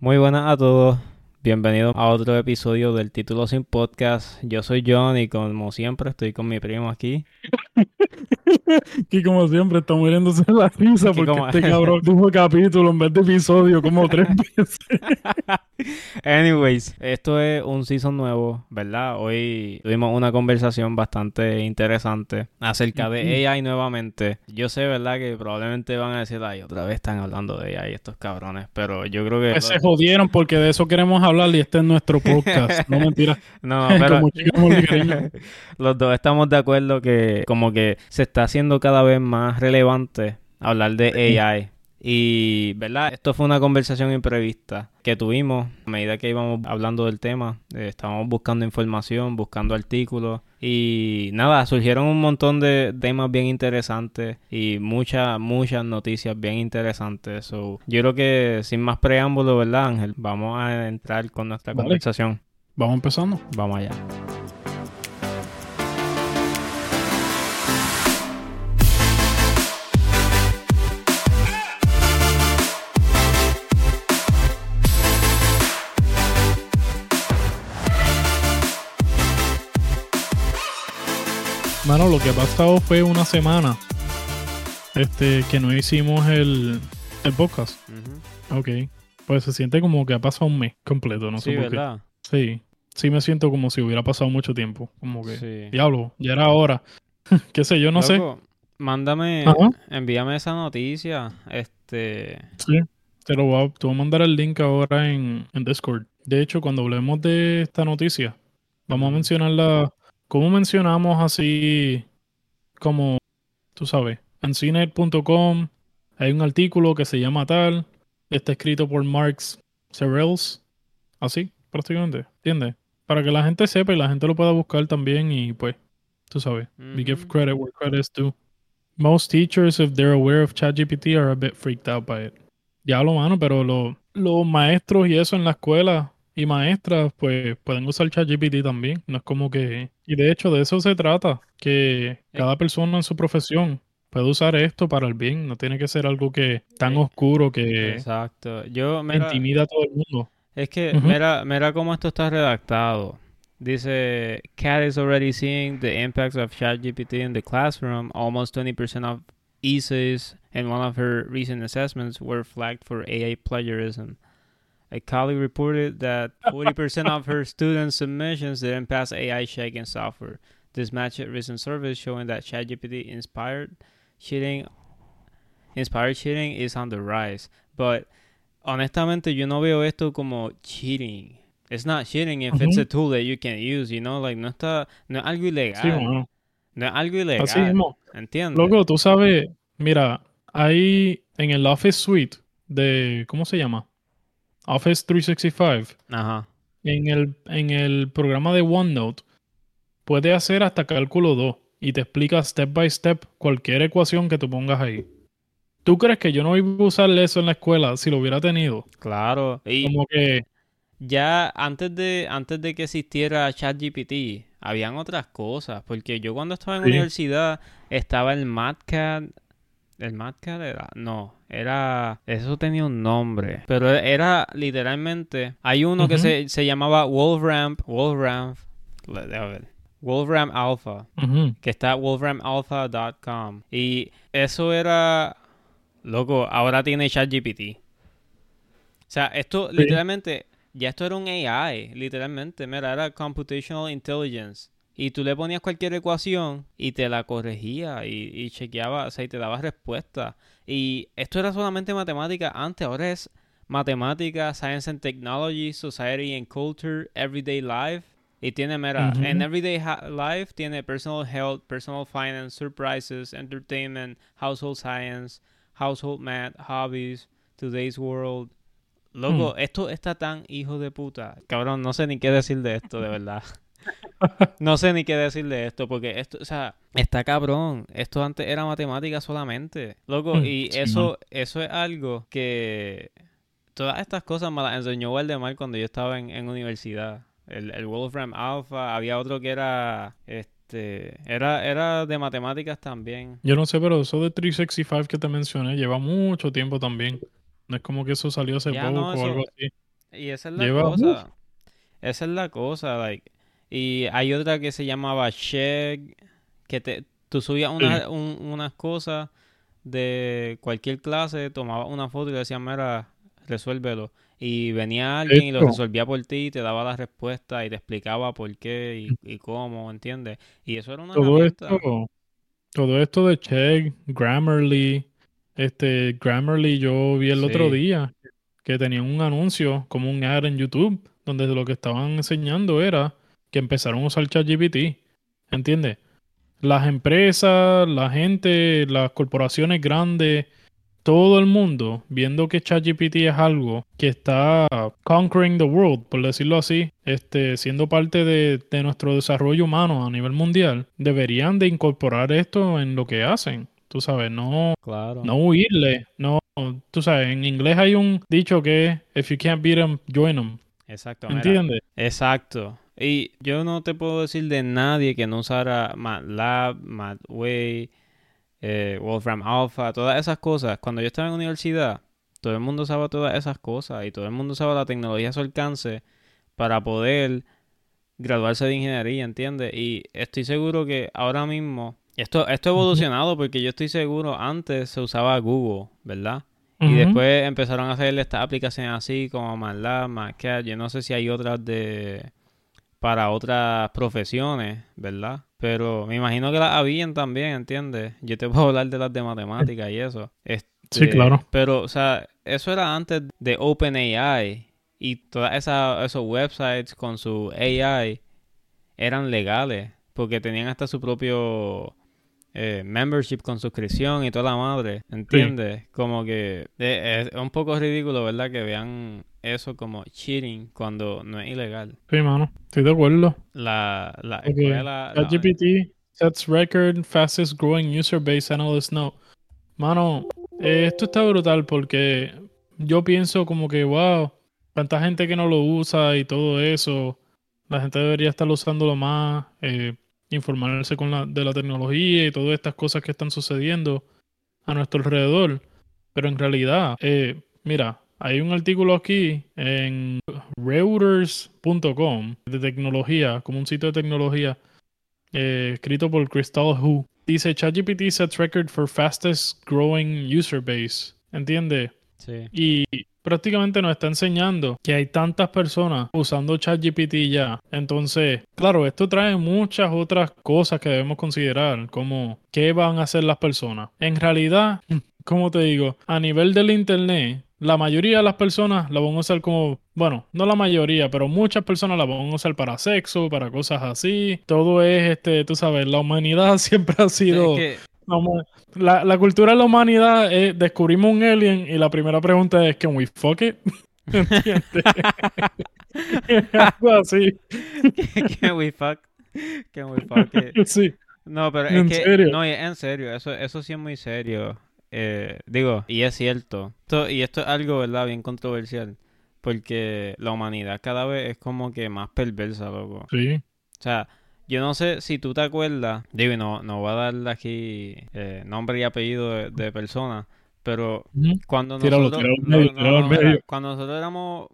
Muy buenas a todos. Bienvenidos a otro episodio del Título Sin Podcast. Yo soy John y como siempre estoy con mi primo aquí. Y como siempre está muriéndose la risa Que porque como- este cabrón dijo capítulo en vez de episodio como tres veces. Anyways, esto es un season nuevo, ¿verdad? Hoy tuvimos una conversación bastante interesante acerca de AI nuevamente. Yo sé, ¿verdad? Que probablemente van a decir, ay, otra vez están hablando de AI estos cabrones, pero yo creo que... Pues se jodieron porque de eso queremos hablar y este es nuestro podcast. No mentira. No, pero... Como. Los dos estamos de acuerdo que como que se está haciendo cada vez más relevante hablar de AI. Y, ¿verdad? Esto fue una conversación imprevista que tuvimos a medida que íbamos hablando del tema. Eh, estábamos buscando información, buscando artículos. Y nada, surgieron un montón de temas bien interesantes y muchas, muchas noticias bien interesantes. So, yo creo que sin más preámbulo, ¿verdad, Ángel? Vamos a entrar con nuestra Vale. conversación. Vamos empezando. Vamos allá. Mano, lo que ha pasado fue una semana este que no hicimos el, el podcast. Ok. Pues se siente como que ha pasado un mes completo, no sí, sé por qué. ¿verdad? Sí. Sí me siento como si hubiera pasado mucho tiempo. Como que, Sí. diablo, ya era hora. Qué sé yo, no sé. Mándame, Ajá. envíame esa noticia. Este, Sí, te lo voy a, te voy a mandar el link ahora en, en Discord. De hecho, cuando hablemos de esta noticia, vamos a mencionarla. ¿Cómo mencionamos así como, tú sabes, en cnet.com hay un artículo que se llama tal, está escrito por Marx Serrels, así, prácticamente, ¿entiendes? Para que la gente sepa y la gente lo pueda buscar también y pues, tú sabes, we give Ujú. credit where credit's due. Most teachers, if they're aware of ChatGPT, are a bit freaked out by it. Ya lo mano, pero lo- los maestros y eso en la escuela y maestras, pues pueden usar ChatGPT también. No es como que. Y de hecho, de eso se trata, que cada persona en su profesión puede usar esto para el bien. No tiene que ser algo que tan Eh, oscuro que exacto. Yo, mira, intimida a todo el mundo. es que mira, mira cómo esto está redactado. Dice, Cat is already seeing the impacts of ChatGPT in the classroom. Almost 20% of essays in one of her recent assessments were flagged for AI plagiarism. A colleague reported that 40% of her students' submissions didn't pass AI checking software. This matched recent surveys showing that ChatGPT inspired cheating inspired cheating is on the rise. But honestamente yo no veo esto como cheating. It's not cheating if it's a tool that you can use, you know, like no está no es algo ilegal. Sí, mano. No es algo ilegal. Así mismo. ¿Entiendes? Loco, tú sabes, mira, hay en el Office Suite de, ¿cómo se llama? Office 365. Ajá. En el, en el programa de OneNote, puede hacer hasta cálculo 2 y te explica step by step cualquier ecuación que tú pongas ahí. ¿Tú crees que yo no iba a usar eso en la escuela si lo hubiera tenido? Claro. Y Como que, ya antes de antes de que existiera ChatGPT, habían otras cosas, porque yo cuando estaba en Sí. universidad estaba el MatCat el MatCat era no, era eso tenía un nombre, pero era literalmente hay uno que se, se llamaba Wolframp, Wolframp, déjame ver, Wolfram Alpha ujú, que está wolframalpha.com. Y eso era. Loco, ahora tiene ChatGPT. O sea, esto Sí. literalmente. Ya esto era un AI, literalmente. Mira, era Computational Intelligence. Y tú le ponías cualquier ecuación y te la corregía y, y chequeaba, o sea, y te daba respuesta. Y esto era solamente matemática antes, ahora es matemática, science and technology, society and culture, everyday life. Y tiene, mira, en everyday life tiene personal health, personal finance, surprises, entertainment, household science, household math, hobbies, today's world. Loco, esto está tan hijo de puta. Cabrón, no sé ni qué decir de esto, de verdad. No sé ni qué decir de esto, porque esto, o sea, está cabrón. Esto antes era matemática solamente. Loco, Mm, y sí, eso, eso es algo que todas estas cosas me las enseñó Waldemar cuando yo estaba en, en universidad. El, el Wolfram Alpha, había otro que era este era, era de matemáticas también. yo no sé, pero eso de 365 que te mencioné lleva mucho tiempo también. No es como que eso salió hace Ya, poco no, o eso- algo así. Y esa es la Lleva- cosa. Esa es la cosa, like. Y hay otra que se llamaba Sheg, que te, tú subías una- un- unas cosas de cualquier clase, tomabas una foto y le decías, mira, resuélvelo. Y venía alguien y lo resolvía por ti, y te daba la respuesta y te explicaba por qué y, y cómo, ¿entiendes? Y eso era una todo esto, todo esto de Check, Grammarly, este Grammarly yo vi el otro Sí. día que tenían un anuncio como un ad en YouTube donde lo que estaban enseñando era que empezaron a usar ChatGPT, ¿entiendes? Las empresas, la gente, las corporaciones grandes, todo el mundo viendo que ChatGPT es algo que está conquering the world, por decirlo así, este, siendo parte de, de nuestro desarrollo humano a nivel mundial, deberían de incorporar esto en lo que hacen. Tú sabes, no, Claro. no huirle, no, tú sabes, en inglés hay un dicho que es, if you can't beat 'em, join 'em", Exacto. ¿entiendes? Exacto. Y yo no te puedo decir de nadie que no usara MATLAB, MATWay, eh, Wolfram Alpha, todas esas cosas. Cuando yo estaba en universidad, todo el mundo usaba todas esas cosas y todo el mundo usaba la tecnología a su alcance para poder graduarse de ingeniería, ¿entiendes? Y estoy seguro que ahora mismo, esto, esto ha evolucionado porque yo estoy seguro, antes se usaba Google, ¿verdad? Y después empezaron a hacer estas aplicaciones así como MATLAB, MATCAD. Yo no sé si hay otras de para otras profesiones, ¿verdad? Pero me imagino que las habían también, ¿entiendes? Yo te puedo hablar de las de matemáticas y eso. Sí, Este, claro. Pero, o sea, eso era antes de OpenAI y todas esas esos websites con su AI eran legales porque tenían hasta su propio eh, membership con suscripción y toda la madre, ¿entiendes? Como que eh, es un poco ridículo, ¿verdad? Que vean eso como cheating cuando no es ilegal. Sí, mano, estoy de acuerdo. La, la escuela... la- ChatGPT sets record fastest growing user base analyst note. Mano, eh, esto está brutal porque yo pienso como que, wow, tanta gente que no lo usa y todo eso. La gente debería estar usándolo más, eh, informarse con la, de la tecnología y todas estas cosas que están sucediendo a nuestro alrededor. Pero en realidad, eh, mira, hay un artículo aquí en Reuters.com de tecnología, como un sitio de tecnología, eh, escrito por Crystal Hu. Dice ChatGPT sets record for fastest growing user base. ¿Entiendes? Sí. Y prácticamente nos está enseñando que hay tantas personas usando ChatGPT ya. Entonces, claro, esto trae muchas otras cosas que debemos considerar, como qué van a hacer las personas. En realidad, como te digo, a nivel del Internet, la mayoría de las personas la van a usar como, bueno, no la mayoría, pero muchas personas la van a usar para sexo, para cosas así. Todo es, este, tú sabes, la humanidad siempre ha sido... Es que- Vamos, la, la cultura de la humanidad es descubrimos un alien y la primera pregunta es ¿Can we fuck it? ¿Entiendes? Algo así. Can we fuck? Can we fuck it? Sí. No, pero es ¿En que serio? no, en serio, eso eso sí es muy serio. Eh, digo, y es cierto. Esto- y esto es algo, ¿verdad? Bien controversial, porque la humanidad cada vez es como que más perversa, loco. Sí. O sea, yo no sé si tú te acuerdas, digo, no, no voy a darle aquí eh, nombre y apellido de, de persona, pero cuando nosotros, tíralo no, no, cuando nosotros éramos,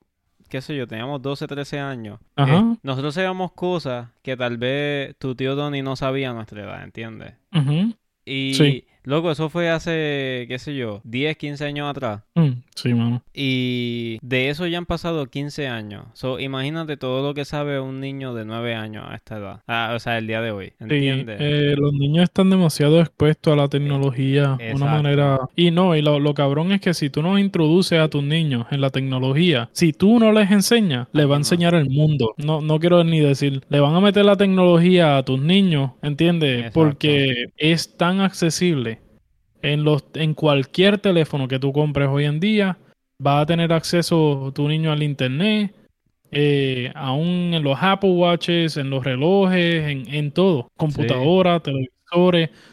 qué sé yo, teníamos 12, 13 años, eh, nosotros sabíamos cosas que tal vez tu tío Tony no sabía a nuestra edad, ¿entiendes? Y, Sí. loco, eso fue hace, qué sé yo, 10, 15 años atrás. Mm, Sí, mano. Y de eso ya han pasado 15 años. So, imagínate todo lo que sabe un niño de 9 años a esta edad. Ah, o sea, el día de hoy. Sí, eh, los niños están demasiado expuestos a la tecnología de una manera... Y no, y lo, lo cabrón es que si tú no introduces a tus niños en la tecnología, si tú no les enseñas, les va a enseñar el mundo. No, no quiero ni decir, le van a meter la tecnología a tus niños, ¿entiendes? Exacto. Porque es tan accesible. En, los, en cualquier teléfono que tú compres hoy en día, va a tener acceso tu niño al internet, eh, aún en los Apple Watches, en los relojes, en, en todo. Computadora,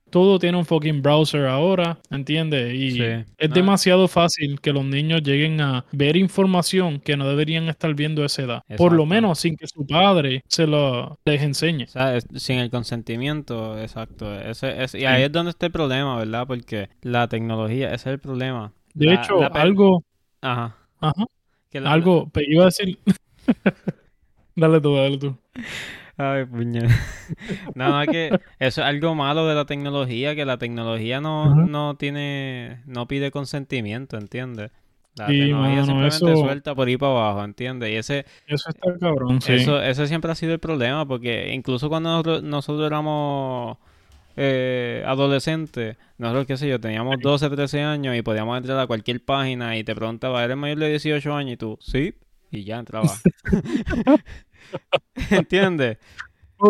todo tiene un fucking browser ahora, ¿entiendes? Y Sí. es No. demasiado fácil que los niños lleguen a ver información que no deberían estar viendo a esa edad. Por lo menos sin que su padre se lo les enseñe. O sea, es- sin el consentimiento, exacto. Ese, es, y ahí Sí. es donde está el problema, ¿verdad? Porque la tecnología, ese es el problema. De La- hecho, la algo... Ajá. Ajá. Que la- Algo, pe- iba a decir. dale tú, dale tú. Ay, puñal. No, no, que eso es algo malo de la tecnología, que la tecnología no, no tiene, no pide consentimiento, ¿entiendes? La Sí, tecnología mano, simplemente eso- suelta por ahí para abajo, ¿entiendes? Y ese, Eso está cabrón, sí. eso, ese siempre ha sido el problema, porque incluso cuando nosotros, nosotros éramos eh, adolescentes, nosotros, qué sé yo, teníamos 12, 13 años y podíamos entrar a cualquier página y te preguntaba, ¿eres mayor de 18 años? Y tú, sí, y ya entraba. ¿Entiendes?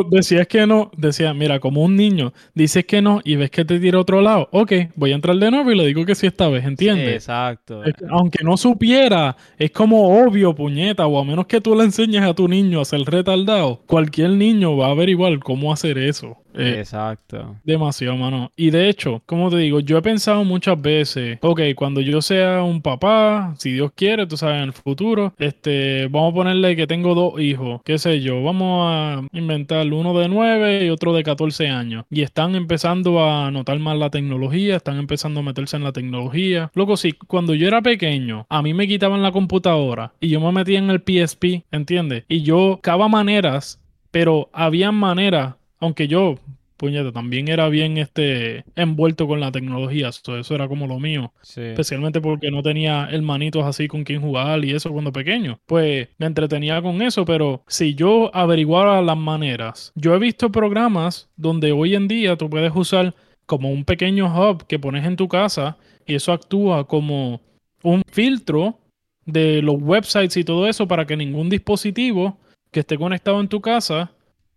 Decías que no, decía, mira, como un niño, dices que no y ves que te tira a otro lado. Ok, voy a entrar de nuevo y le digo que sí esta vez, ¿entiendes? Exacto. Es aunque no supiera, es como obvio, puñeta, o a menos que tú le enseñes a tu niño a ser retardado, cualquier niño va a averiguar cómo hacer eso. Eh, Exacto. Demasiado, mano. Y de hecho, como te digo, yo he pensado muchas veces, ok, cuando yo sea un papá, si Dios quiere, tú sabes, en el futuro, este, vamos a ponerle que tengo dos hijos, qué sé yo, vamos a inventar uno de 9 y otro de 14 años. Y están empezando a notar más la tecnología, están empezando a meterse en la tecnología. Loco, sí, cuando yo era pequeño, a mí me quitaban la computadora y yo me metía en el PSP, ¿entiendes? Y yo cava maneras, pero habían maneras, aunque yo puñeta, también era bien este envuelto con la tecnología. So, eso era como lo mío. Sí. Especialmente porque no tenía hermanitos así con quien jugar y eso cuando pequeño. Pues me entretenía con eso, pero si yo averiguara las maneras, yo he visto programas donde hoy en día tú puedes usar como un pequeño hub que pones en tu casa y eso actúa como un filtro de los websites y todo eso para que ningún dispositivo que esté conectado en tu casa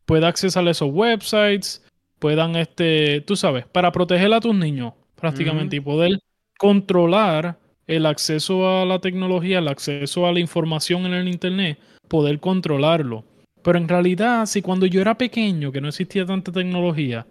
pueda accesar a esos websites, puedan, este, tú sabes, para proteger a tus niños prácticamente y poder controlar el acceso a la tecnología, el acceso a la información en el Internet, poder controlarlo. Pero en realidad, si cuando yo era pequeño, que no existía tanta tecnología,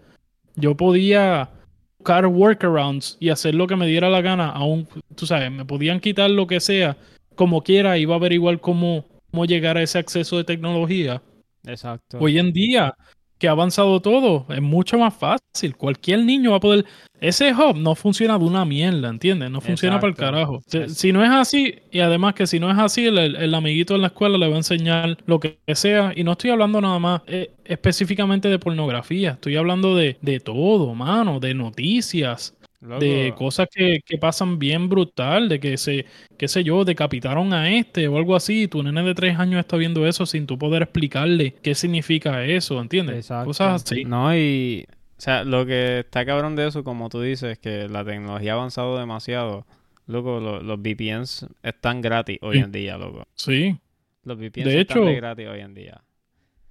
yo podía buscar workarounds y hacer lo que me diera la gana, aún, tú sabes, me podían quitar lo que sea, como quiera, iba a averiguar cómo, cómo llegar a ese acceso de tecnología. Exacto. Hoy en día, que ha avanzado todo, es mucho más fácil. Cualquier niño va a poder. Ese hub no funciona de una mierda, ¿entiendes? No funciona para el carajo. Si no es así, y además que si no es así, el, el amiguito en la escuela le va a enseñar lo que sea. Y no estoy hablando nada más eh, específicamente de pornografía, estoy hablando de, de todo, mano, de noticias, de cosas que, que pasan bien brutal, de que se, qué sé yo, decapitaron a este o algo así, tu nene de tres años está viendo eso sin tú poder explicarle qué significa eso, ¿entiendes? Exacto. Cosas así. No, y. O sea, lo que está cabrón de eso, como tú dices, que la tecnología ha avanzado demasiado. Loco, lo- los VPNs están gratis hoy en día, loco. Sí. Los VPNs De están hecho- de gratis hoy en día.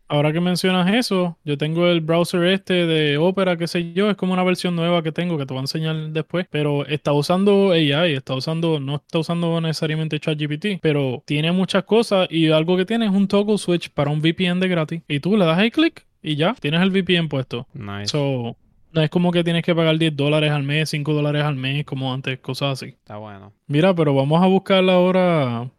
Ahora que mencionas eso, yo tengo el browser este de Opera, qué sé yo, es como una versión nueva que tengo que te voy a enseñar después, pero está usando AI, está usando, no está usando necesariamente ChatGPT, pero tiene muchas cosas y algo que tiene es un toggle switch para un VPN de gratis y tú le das ahí clic y ya, tienes el VPN puesto. Nice. So, no es como que tienes que pagar 10 dólares al mes, 5 dólares al mes, como antes, cosas así. Está bueno. Mira, pero vamos a buscar ahora,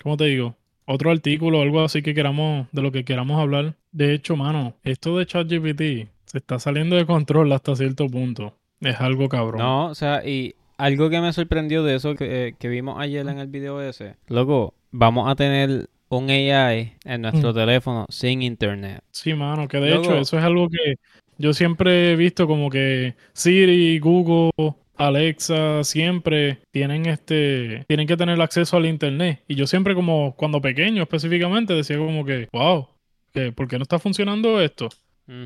¿cómo te digo? Otro artículo o algo así que queramos, de lo que queramos hablar. De hecho, mano, esto de ChatGPT se está saliendo de control hasta cierto punto. Es algo cabrón. No, o sea, y algo que me sorprendió de eso que, eh, que vimos ayer en el video ese. Loco, vamos a tener un AI en nuestro Mm. teléfono sin internet. Sí, mano, que de hecho eso es algo que yo siempre he visto como que Siri, Google, Alexa, siempre tienen este, tienen que tener acceso al internet. Y yo siempre como cuando pequeño específicamente decía como que, wow, que ¿por qué no está funcionando esto?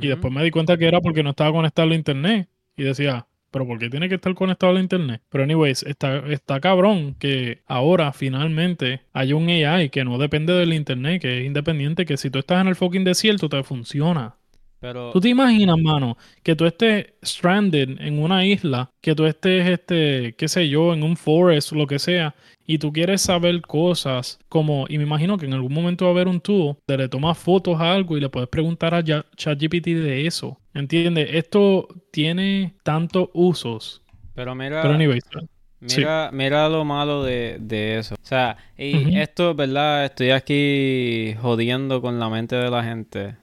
Y después me di cuenta que era porque no estaba conectado al internet. Y decía, pero ¿por qué tiene que estar conectado al internet? Pero anyways, está, está cabrón que ahora finalmente hay un AI que no depende del internet, que es independiente, que si tú estás en el fucking desierto te funciona. Pero, ¿Tú te imaginas, mano, que tú estés stranded en una isla, que tú estés, este, qué sé yo, en un forest o lo que sea, y tú quieres saber cosas como, y me imagino que en algún momento va a haber un tool de le tomas fotos a algo y le puedes preguntar a ChatGPT de eso. ¿Entiendes? Esto tiene tantos usos. pero mira, Pero anyways, sí. mira, lo malo de, de eso. O sea, y esto, ¿verdad? Estoy aquí jodiendo con la mente de la gente.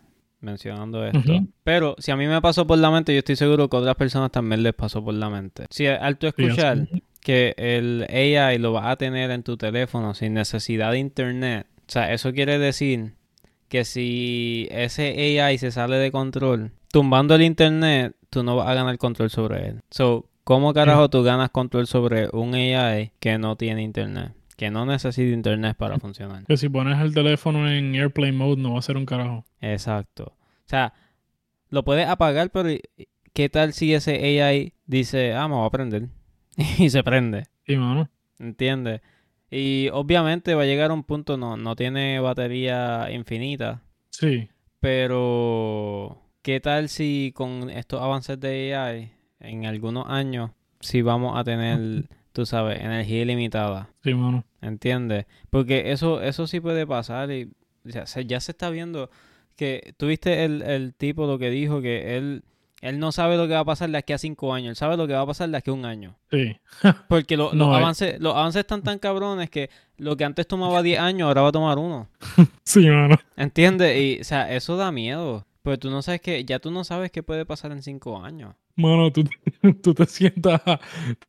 Mencionando esto. Pero si a mí me pasó por la mente, yo estoy seguro que a otras personas también les pasó por la mente. Si al tú escuchar que el AI lo vas a tener en tu teléfono sin necesidad de internet, o sea, eso quiere decir que si ese AI se sale de control, tumbando el internet, tú no vas a ganar control sobre él. So, ¿cómo carajo tú ganas control sobre un AI que no tiene internet? Que no necesita internet para funcionar. Que si pones el teléfono en airplane mode no va a ser un carajo. Exacto. O sea, lo puedes apagar, pero ¿qué tal si ese AI dice, ah, me voy a prender? y se prende. Sí, mano. ¿Entiendes? Y obviamente va a llegar a un punto, no, no tiene batería infinita. Sí. Pero, ¿qué tal si con estos avances de AI, en algunos años, si vamos a tener tú sabes, energía ilimitada. Sí, mano. ¿Entiendes? Porque eso, eso sí puede pasar y ya se, ya se está viendo que tuviste el, el tipo lo que dijo que él él no sabe lo que va a pasar de aquí a cinco años, él sabe lo que va a pasar de aquí a un año. Sí. Porque los, avances, los avances están tan cabrones que lo que antes tomaba diez años ahora va a tomar uno. sí, mano. ¿Entiendes? Y, o sea, eso da miedo. Porque tú no sabes que, ya tú no sabes qué puede pasar en cinco años. Mano, tú, tú, te sientas,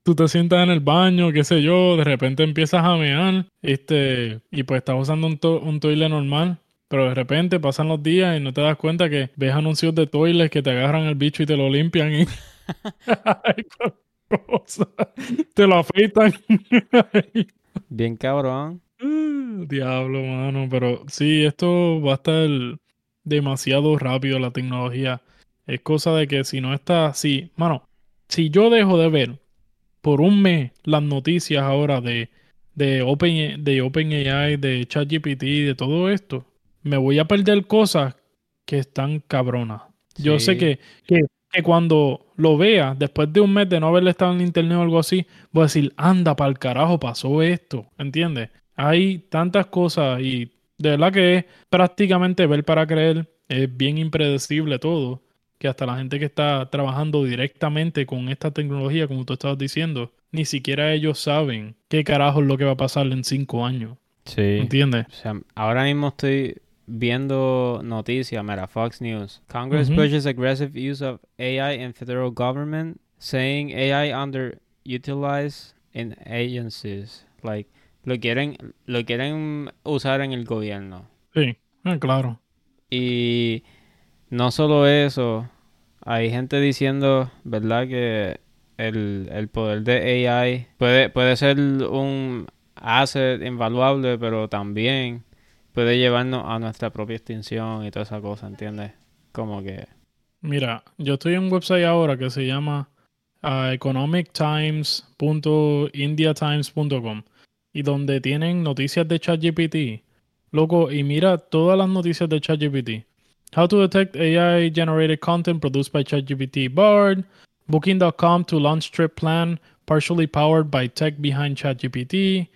tú te sientas en el baño, qué sé yo, de repente empiezas a mear, este, y pues estás usando un, un toile normal, pero de repente pasan los días y no te das cuenta que ves anuncios de toiles que te agarran el bicho y te lo limpian y te lo afeitan. Bien cabrón. Diablo, mano, pero sí, esto va a estar demasiado rápido la tecnología. Es cosa de que si no está así, mano, si yo dejo de ver por un mes las noticias ahora de, de Open de OpenAI, de ChatGPT, de todo esto, me voy a perder cosas que están cabronas. Yo sé que, que, que, cuando lo vea, después de un mes de no haberle estado en internet o algo así, voy a decir, anda, para el carajo, pasó esto, ¿entiendes? Hay tantas cosas y de verdad que es prácticamente ver para creer, es bien impredecible todo que hasta la gente que está trabajando directamente con esta tecnología, como tú estabas diciendo, ni siquiera ellos saben qué carajo es lo que va a pasar en cinco años. Sí. ¿Entiendes? O sea, ahora mismo estoy viendo noticias, mira, Fox News. Congress pushes aggressive use of AI in federal government, saying AI underutilized in agencies. Like, lo quieren, lo quieren usar en el gobierno. Sí, ah, claro. Y no solo eso, hay gente diciendo, ¿verdad? Que el, el poder de AI puede, puede ser un asset invaluable, pero también puede llevarnos a nuestra propia extinción y toda esa cosa, ¿entiendes? Como que... Mira, yo estoy en un website ahora que se llama uh, economictimes.indiatimes.com y donde tienen noticias de ChatGPT. Loco, y mira todas las noticias de ChatGPT. How to detect AI generated content produced by ChatGPT Bard, Booking.com to launch trip plan partially powered by tech behind ChatGPT,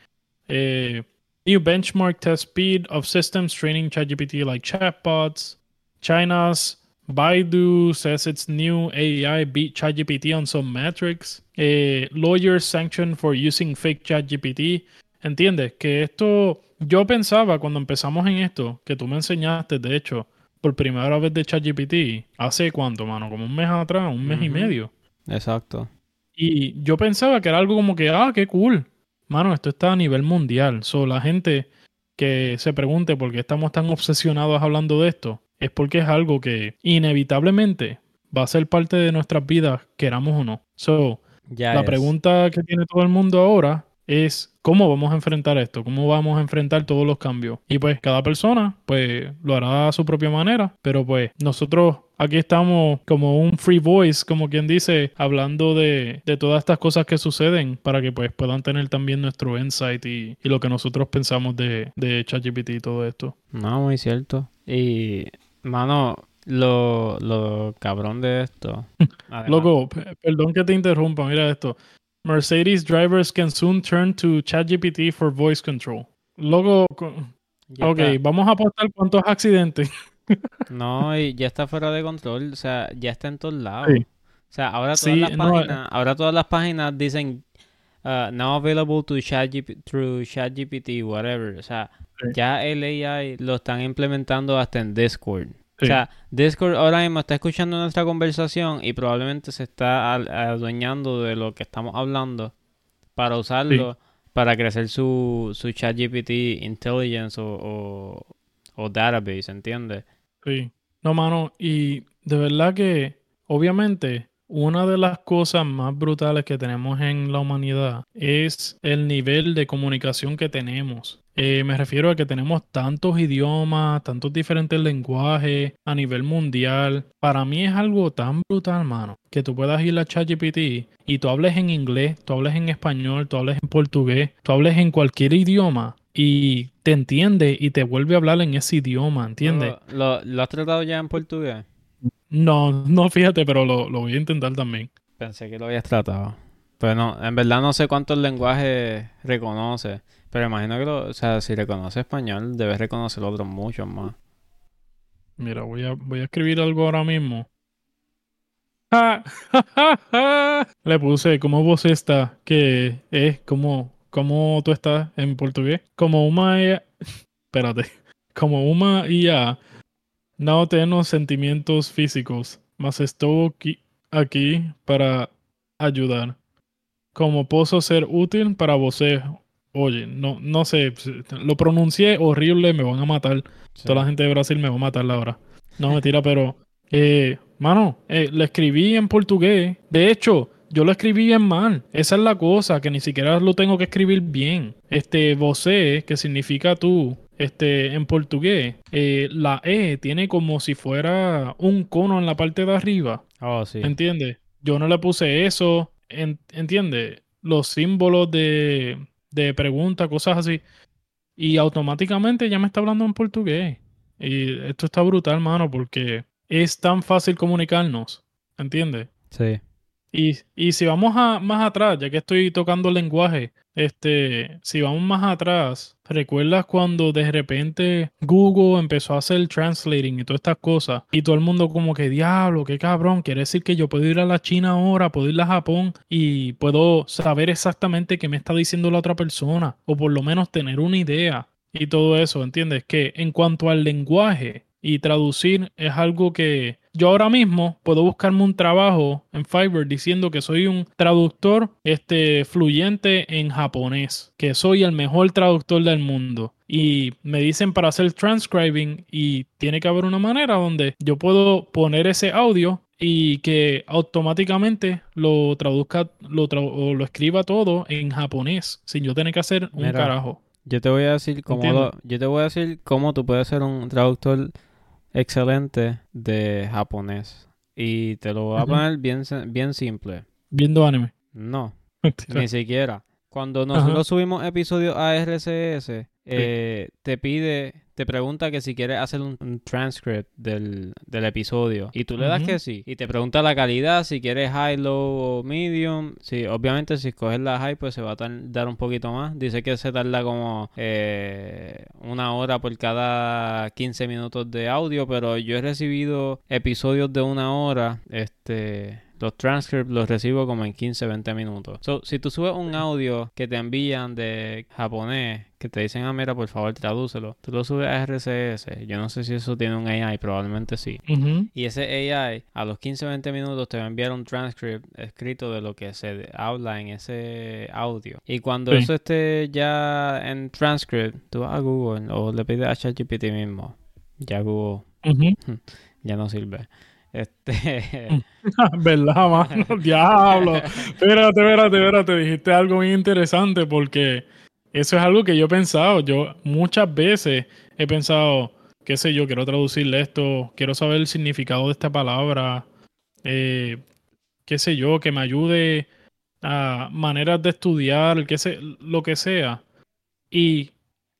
a new benchmark test speed of systems training ChatGPT like chatbots. China's Baidu says its new AI beat ChatGPT on some metrics. A lawyer sanctioned for using fake ChatGPT. ¿Entiendes? Que esto, yo pensaba cuando empezamos en esto, que tú me enseñaste, de hecho, por primera vez de ChatGPT hace cuánto, mano, como un mes atrás, un mes y medio. Exacto. Y yo pensaba que era algo como que, ah, qué cool. Mano, esto está a nivel mundial. So, la gente que se pregunte por qué estamos tan obsesionados hablando de esto, es porque es algo que inevitablemente va a ser parte de nuestras vidas, queramos o no. So, la pregunta que tiene todo el mundo ahora es cómo vamos a enfrentar esto, cómo vamos a enfrentar todos los cambios. Y pues cada persona pues lo hará a su propia manera, pero pues nosotros aquí estamos como un free voice, como quien dice, hablando de, todas estas cosas que suceden para que pues puedan tener también nuestro insight y, lo que nosotros pensamos de, de ChatGPT y todo esto. No, muy cierto. Y, mano, lo, lo cabrón de esto. Loco, perdón que te interrumpa, mira esto. Mercedes drivers can soon turn to ChatGPT for voice control. Luego, ok, vamos a apostar cuántos accidentes. no, y ya está fuera de control, o sea, ya está en todos lados. O sea, ahora todas las páginas, ahora todas las páginas dicen uh, now available to ChatGPT through ChatGPT, whatever. O sea, ya el AI lo están implementando hasta en Discord. O sea, Discord ahora mismo está escuchando nuestra conversación y probablemente se está adueñando de lo que estamos hablando para usarlo para crecer su, su ChatGPT Intelligence o, o, database, ¿entiendes? Sí. No, mano, y de verdad que, obviamente, una de las cosas más brutales que tenemos en la humanidad es el nivel de comunicación que tenemos. Eh, me refiero a que tenemos tantos idiomas, tantos diferentes lenguajes a nivel mundial. Para mí es algo tan brutal, mano, que tú puedas ir a ChatGPT y tú hables en inglés, tú hables en español, tú hables en portugués, tú hables en cualquier idioma y te entiende y te vuelve a hablar en ese idioma, ¿entiendes? ¿Lo, has tratado ya en portugués? No, no fíjate, pero lo, lo voy a intentar también. Pensé que lo habías tratado. Pero no, en verdad no sé cuántos lenguajes reconoce. Pero imagino que, o sea, si reconoce español, debes reconocer otros muchos más. Mira, voy a, voy a escribir algo ahora mismo. Le puse como vos está, que es como, como tú estás en portugués. Como una espérate, como una IA no tengo sentimientos físicos, mas estoy aquí, aquí para ayudar. Como puedo ser útil para vos Oye, no, no sé, lo pronuncié horrible, me van a matar. Toda la gente de Brasil me va a matar ahora. No, mentira, pero, eh, mano, eh, lo escribí en portugués. De hecho, yo lo escribí bien mal. Esa es la cosa, que ni siquiera lo tengo que escribir bien. Este, você, que significa tú, este, en portugués, eh, la E tiene como si fuera un cono en la parte de arriba. Oh, sí. ¿Entiendes? Yo no le puse eso. ¿Entiendes? Los símbolos de, de preguntas, cosas así. Y automáticamente ya me está hablando en portugués. Y esto está brutal, mano, porque es tan fácil comunicarnos. ¿Entiendes? Sí. Y, y si vamos a, más atrás, ya que estoy tocando lenguaje, este, si vamos más atrás, ¿recuerdas cuando de repente Google empezó a hacer translating y todas estas cosas? Y todo el mundo como que, diablo, qué cabrón, quiere decir que yo puedo ir a la China ahora, puedo ir a Japón y puedo saber exactamente qué me está diciendo la otra persona, o por lo menos tener una idea y todo eso, ¿entiendes? Que en cuanto al lenguaje y traducir es algo que yo ahora mismo puedo buscarme un trabajo en Fiverr diciendo que soy un traductor este, fluyente en japonés, que soy el mejor traductor del mundo. Y me dicen para hacer transcribing y tiene que haber una manera donde yo puedo poner ese audio y que automáticamente lo traduzca lo o lo escriba todo en japonés sin yo tener que hacer un carajo. Yo te voy a decir cómo yo te voy a decir cómo tú puedes ser un traductor excelente de japonés. Y te lo voy a poner bien, bien simple. ¿Viendo anime? No, ni siquiera. Cuando nosotros subimos episodios a RCS, eh, te pide te pregunta que si quieres hacer un, transcript del, episodio y tú le das que sí y te pregunta la calidad si quieres high, low o medium sí, obviamente si escoges la high pues se va a tardar un poquito más. Dice que se tarda como eh, una hora por cada 15 minutos de audio pero yo he recibido episodios de una hora este los transcripts los recibo como en 15, 20 minutos. So, si tú subes un audio que te envían de japonés, que te dicen, ah, mira, por favor, tradúcelo, tú lo subes a RCS. Yo no sé si eso tiene un AI, probablemente sí. Y ese AI, a los 15, 20 minutos, te va a enviar un transcript escrito de lo que se habla en ese audio. Y cuando eso esté ya en transcript, tú vas a Google o le pides a ChatGPT mismo. Ya Google ya no sirve. Este. ¿Verdad, mano? Diablo. Espérate, espérate, espérate. Dijiste algo muy interesante porque eso es algo que yo he pensado. Yo muchas veces he pensado, qué sé yo, quiero traducirle esto, quiero saber el significado de esta palabra. Eh, qué sé yo, que me ayude a maneras de estudiar, qué sé, lo que sea. Y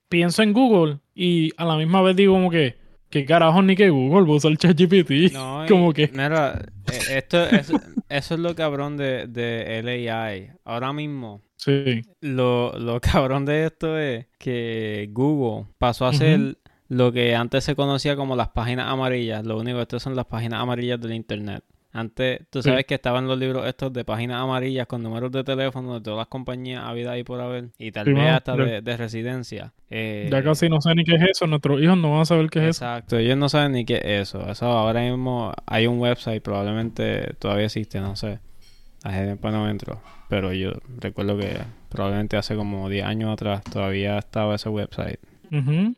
pienso en Google y a la misma vez digo como que ¿Qué carajo ni que Google? Vos el ChatGPT. No, como que. Mira, eh, esto, es, eso es lo cabrón de, de LAI. Ahora mismo. Sí. Lo, lo cabrón de esto es que Google pasó a ser lo que antes se conocía como las páginas amarillas. Lo único que esto son las páginas amarillas del Internet. Antes, tú Sí. sabes que estaban los libros estos de páginas amarillas con números de teléfono de todas las compañías habidas ahí por haber. Y tal Sí, vez hasta de, de residencia. Eh, Ya casi no sé ni qué es eso. Nuestros hijos no van a saber qué es eso. Exacto, ellos no saben ni qué es eso. Eso ahora mismo hay un website, probablemente todavía existe, no sé. Hace tiempo no entro. Pero yo recuerdo que probablemente hace como 10 años atrás todavía estaba ese website.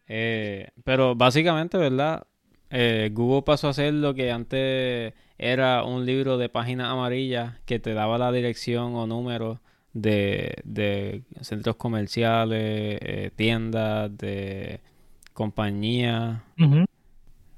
Eh, pero básicamente, ¿verdad? Eh, Google pasó a ser lo que antes era un libro de páginas amarillas que te daba la dirección o número de, de centros comerciales, eh, tiendas, de compañías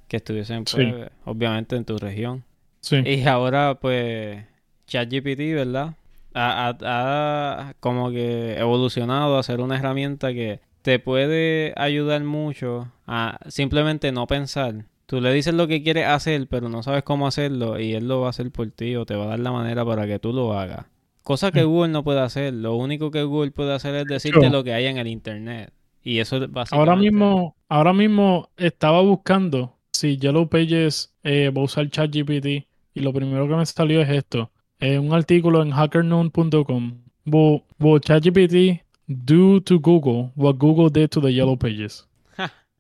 que estuviesen, Sí. pues, obviamente en tu región. Sí. Y ahora, pues, ChatGPT, ¿verdad? Ha, ha- ha como que evolucionado a ser una herramienta que te puede ayudar mucho a simplemente no pensar. Tú le dices lo que quieres hacer, pero no sabes cómo hacerlo y él lo va a hacer por ti o te va a dar la manera para que tú lo hagas. Cosa que Mm. Google no puede hacer. Lo único que Google puede hacer es decirte lo que hay en el Internet. Y eso es básicamente... Ahora mismo, ahora mismo estaba buscando si Yellow Pages eh, va a usar ChatGPT y lo primero que me salió es esto. Eh, un artículo en hackernoon.com. Will, will ChatGPT do to Google what Google did to the Yellow Pages?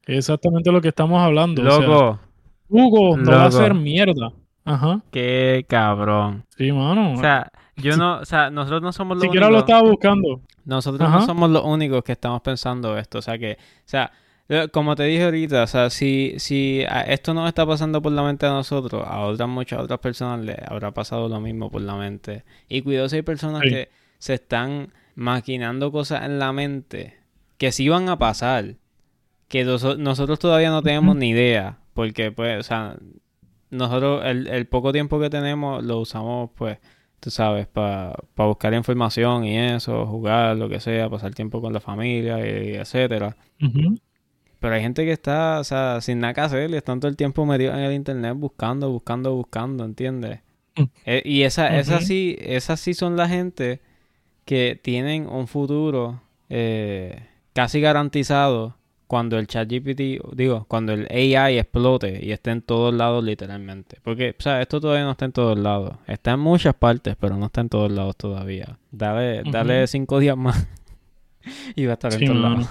Exactamente lo que estamos hablando. o sea, Loco, Google no va a hacer mierda. Ajá. qué cabrón. Sí, mano. O sea, yo no, o sea, nosotros no somos los Siquiera lo únicos. estaba buscando. Nosotros no somos los únicos que estamos pensando esto. O sea que, o sea, eh, como te dije ahorita, o sea, si, si a- esto no está pasando por la mente a nosotros, a otras muchas otras personas le habrá pasado lo mismo por la mente. Y cuidado si hay personas Sí. que se están maquinando cosas en la mente que sí van a pasar, que noso- nosotros todavía no tenemos ni idea, porque pues, o sea, nosotros el, el poco tiempo que tenemos lo usamos pues tú sabes, para buscar información y eso, jugar, lo que sea, pasar tiempo con la familia, y etcétera. Pero hay gente que está, o sea, sin nada que hacer y están todo el tiempo metidos en el internet buscando, buscando, buscando, ¿entiendes? Mm. Eh, y esa, esas Ujú. sí, esas sí son la gente que tienen un futuro eh, casi garantizado cuando el ChatGPT, digo, cuando el AI explote y esté en todos lados literalmente. Porque, o sea, esto todavía no está en todos lados. Está en muchas partes, pero no está en todos lados todavía. Dale, dale Ujú. cinco días más y va a estar en todos mano. lados.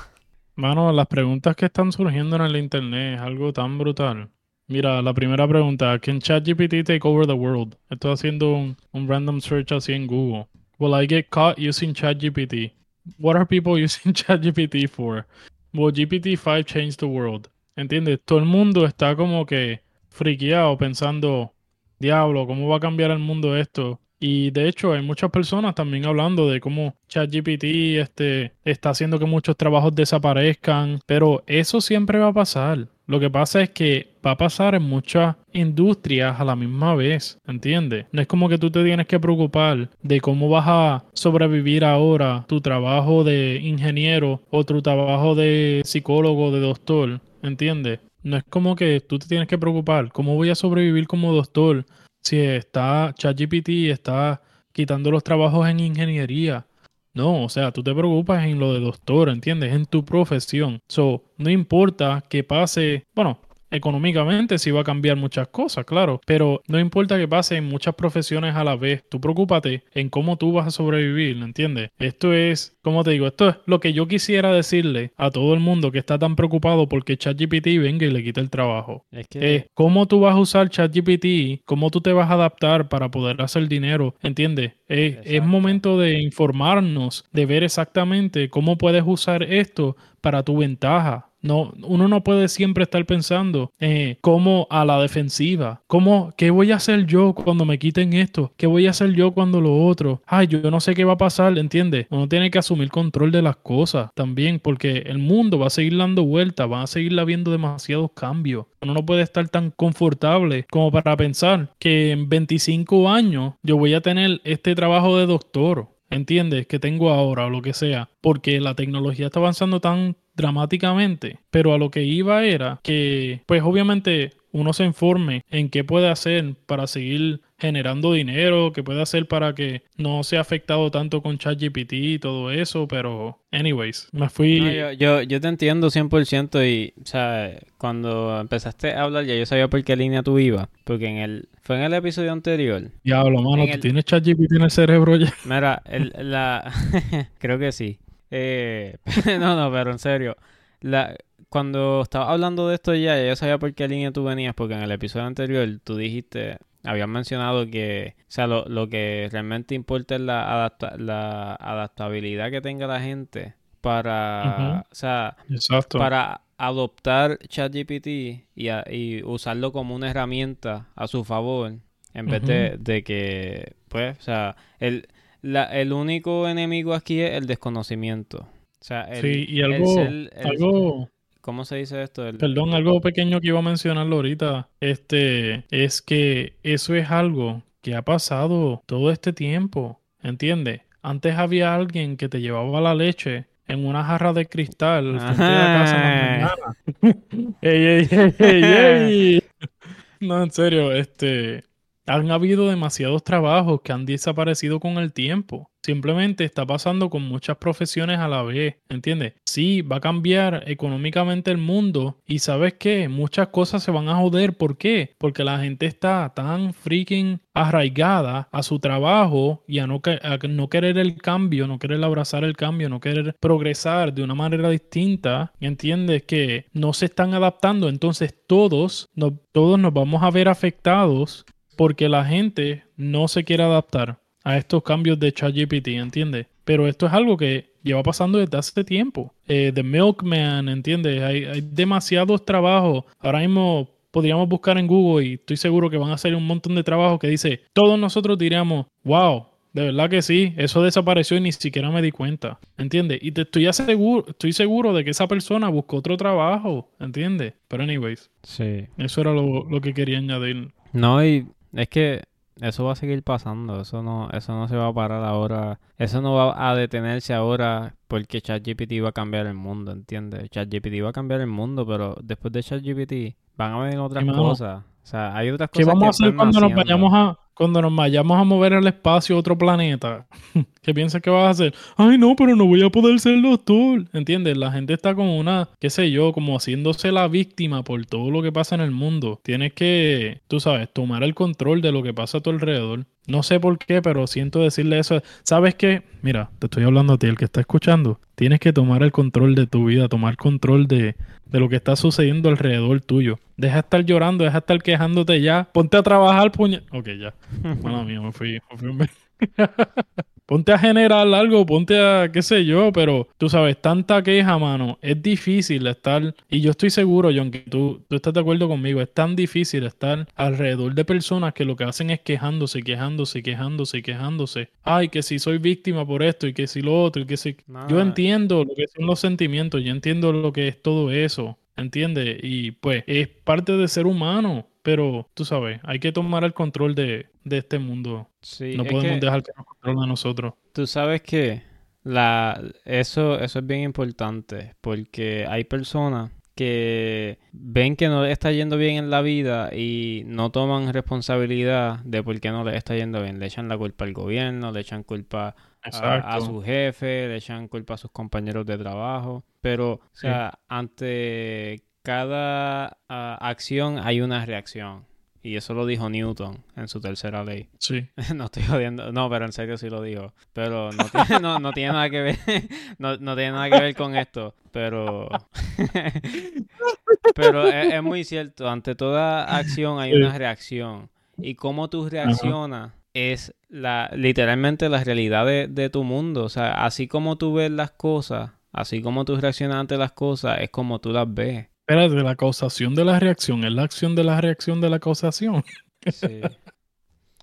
Mano, las preguntas que están surgiendo en el internet es algo tan brutal. Mira, la primera pregunta, ¿Can ChatGPT take over the world? Estoy haciendo un, un random search así en Google. Will I get caught using ChatGPT? What are people using ChatGPT for? Will GPT-5 change the world? ¿Entiendes? Todo el mundo está como que friqueado pensando, diablo, ¿cómo va a cambiar el mundo esto? Y de hecho hay muchas personas también hablando de cómo ChatGPT este, está haciendo que muchos trabajos desaparezcan, pero eso siempre va a pasar. Lo que pasa es que va a pasar en muchas industrias a la misma vez, ¿entiendes? No es como que tú te tienes que preocupar de cómo vas a sobrevivir ahora tu trabajo de ingeniero o tu trabajo de psicólogo, de doctor, ¿entiendes? No es como que tú te tienes que preocupar, ¿cómo voy a sobrevivir como doctor si está ChatGPT está quitando los trabajos en ingeniería? No, o sea, tú te preocupas en lo de doctor, ¿entiendes? En tu profesión. So, no importa que pase, bueno, económicamente sí va a cambiar muchas cosas, claro, pero no importa que pase en muchas profesiones a la vez. Tú preocúpate en cómo tú vas a sobrevivir, ¿entiendes? Esto es, como te digo, esto es lo que yo quisiera decirle a todo el mundo que está tan preocupado porque ChatGPT venga y le quite el trabajo. Es que Eh, ¿Cómo tú vas a usar ChatGPT? ¿Cómo tú te vas a adaptar para poder hacer dinero? ¿Entiendes? Eh, es momento de informarnos, de ver exactamente cómo puedes usar esto para tu ventaja. No, uno no puede siempre estar pensando eh, cómo a la defensiva. ¿Cómo, ¿Qué voy a hacer yo cuando me quiten esto? ¿Qué voy a hacer yo cuando lo otro? Ay, yo no sé qué va a pasar, ¿entiendes? Uno tiene que asumir control de las cosas también, porque el mundo va a seguir dando vueltas, van a seguir habiendo demasiados cambios. Uno no puede estar tan confortable como para pensar que en 25 años yo voy a tener este trabajo de doctor. ¿Entiendes? Que tengo ahora o lo que sea. Porque la tecnología está avanzando tan dramáticamente. Pero a lo que iba era que, pues obviamente, uno se informe en qué puede hacer para seguir generando dinero, que puede hacer para que no sea afectado tanto con ChatGPT y todo eso, pero anyways, me fui... No, yo, yo, yo te entiendo 100% y, o sea, cuando empezaste a hablar ya yo sabía por qué línea tú ibas, porque en el, fue en el episodio anterior. Diablo, mano, tú el- tienes ChatGPT en el cerebro ya. Mira, el, la, creo que sí. Eh, no, no, pero en serio, la, cuando estaba hablando de esto ya, yo sabía por qué línea tú venías, porque en el episodio anterior tú dijiste, habías mencionado que, o sea, lo, lo que realmente importa es la, adapta- la adaptabilidad que tenga la gente para, o sea, Exacto. para adoptar ChatGPT y, a- y usarlo como una herramienta a su favor, en vez de, de que, pues, o sea, el, la- el único enemigo aquí es el desconocimiento. O sea, el, sí, y el algo, ser- el- algo, ¿cómo se dice esto? El- perdón, algo pequeño que iba a mencionarlo ahorita, este, es que eso es algo que ha pasado todo este tiempo, ¿entiendes? Antes había alguien que te llevaba la leche en una jarra de cristal al frente de la casa en la Ajá. mañana. ¡Ey, ey, ey, ey, ey! No, en serio, este, han habido demasiados trabajos que han desaparecido con el tiempo. Simplemente está pasando con muchas profesiones a la vez, ¿entiendes? Sí, va a cambiar económicamente el mundo y ¿sabes qué? Muchas cosas se van a joder. ¿Por qué? Porque la gente está tan freaking arraigada a su trabajo y a no, querer el cambio, no querer abrazar el cambio, no querer progresar de una manera distinta, ¿entiendes? Que no se están adaptando. Entonces todos, todos nos vamos a ver afectados porque la gente no se quiere adaptar a estos cambios de ChatGPT, ¿entiendes? Pero esto es algo que lleva pasando desde hace tiempo. Eh, The Milkman, ¿entiendes? Hay, hay demasiados trabajos. Ahora mismo podríamos buscar en Google y estoy seguro que van a salir un montón de trabajos que dice, todos nosotros diríamos, wow, de verdad que sí, eso desapareció y ni siquiera me di cuenta, ¿entiendes? Y te estoy seguro, estoy seguro de que esa persona buscó otro trabajo, ¿entiendes? Pero anyways, Sí. eso era lo, lo que quería añadir. No, y es que eso va a seguir pasando, eso no, eso no se va a parar ahora, eso no va a detenerse ahora porque ChatGPT va a cambiar el mundo, ¿entiendes? ChatGPT va a cambiar el mundo, pero después de ChatGPT van a venir otras cosas. O sea, hay otras ¿Qué cosas vamos que a hacer cuando nos vayamos a cuando nos vayamos a mover al espacio a otro planeta? ¿Qué piensas que vas a hacer? Ay, no, pero no voy a poder ser doctor. ¿Entiendes? La gente está como una, qué sé yo, como haciéndose la víctima por todo lo que pasa en el mundo. Tienes que, tú sabes, tomar el control de lo que pasa a tu alrededor. No sé por qué, pero siento decirle eso. ¿Sabes qué? Mira, te estoy hablando a ti, el que está escuchando. Tienes que tomar el control de tu vida, tomar control de, de lo que está sucediendo alrededor tuyo. Deja de estar llorando, deja de estar quejándote ya. Ponte a trabajar, puña. Ok, ya. Mala mía, me fui. me fui un- ponte a generar algo, ponte a qué sé yo, pero tú sabes, tanta queja, mano. Es difícil estar. Y yo estoy seguro, John, que tú, tú estás de acuerdo conmigo. Es tan difícil estar alrededor de personas que lo que hacen es quejándose, quejándose, quejándose, quejándose. Ay, que si soy víctima por esto y que si lo otro y que si. Yo entiendo lo que son los sentimientos, yo entiendo lo que es todo eso, ¿entiendes? Y pues es parte de ser humano, pero tú sabes, hay que tomar el control de, de este mundo. Sí, no podemos que dejar que nos controle a nosotros. tú sabes que la, eso, eso es bien importante porque hay personas que ven que no les está yendo bien en la vida y no toman responsabilidad de por qué no les está yendo bien. Le echan la culpa al gobierno, le echan culpa a, su jefe, le echan culpa a sus compañeros de trabajo. Pero, o Sí. sea, ante cada ah, acción hay una reacción. Y eso lo dijo Newton en su tercera ley. Sí. No estoy jodiendo, no, pero en serio sí lo digo. Pero no tiene, no, no tiene nada que ver, no, no tiene nada que ver con esto. Pero, pero es, es muy cierto. Ante toda acción hay una reacción. Y cómo tú reaccionas es la, literalmente la realidad de, de tu mundo. O sea, así como tú ves las cosas, así como tú reaccionas ante las cosas, es como tú las ves. Espérate, la causación de la reacción es la acción de la reacción de la causación. Sí.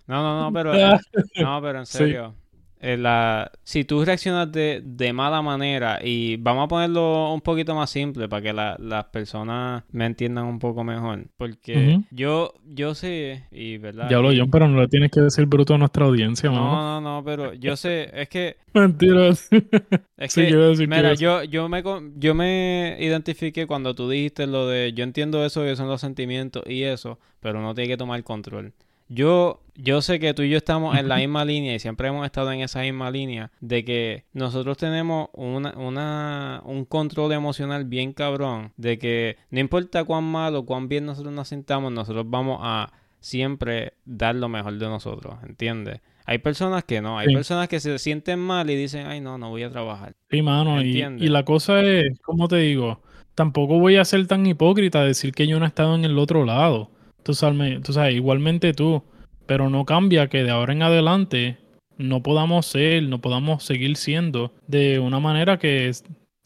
No, no, no, pero, no, pero en serio. La, si tú reaccionas de, de mala manera, y vamos a ponerlo un poquito más simple para que la- las personas me entiendan un poco mejor. Porque yo, yo sé, y verdad. Ya lo y- John, pero no le tienes que decir bruto a nuestra audiencia, no, no, no, pero yo sé, es que, Mentira. es Sí, que, quiero decir que mira, yo, yo me, yo me identifiqué cuando tú dijiste lo de, yo entiendo eso que son los sentimientos y eso, pero no tiene que tomar control. Yo, yo sé que tú y yo estamos en la misma línea y siempre hemos estado en esa misma línea de que nosotros tenemos una, una, un control emocional bien cabrón de que no importa cuán mal o cuán bien nosotros nos sintamos, nosotros vamos a siempre dar lo mejor de nosotros, ¿entiendes? Hay personas que no, hay Sí. personas que se sienten mal y dicen, ay no, no voy a trabajar. Sí, mano, y, la cosa es, como te digo, tampoco voy a ser tan hipócrita de decir que yo no he estado en el otro lado. Tú tú igualmente tú, pero no cambia que de ahora en adelante no podamos ser, no podamos seguir siendo de una manera que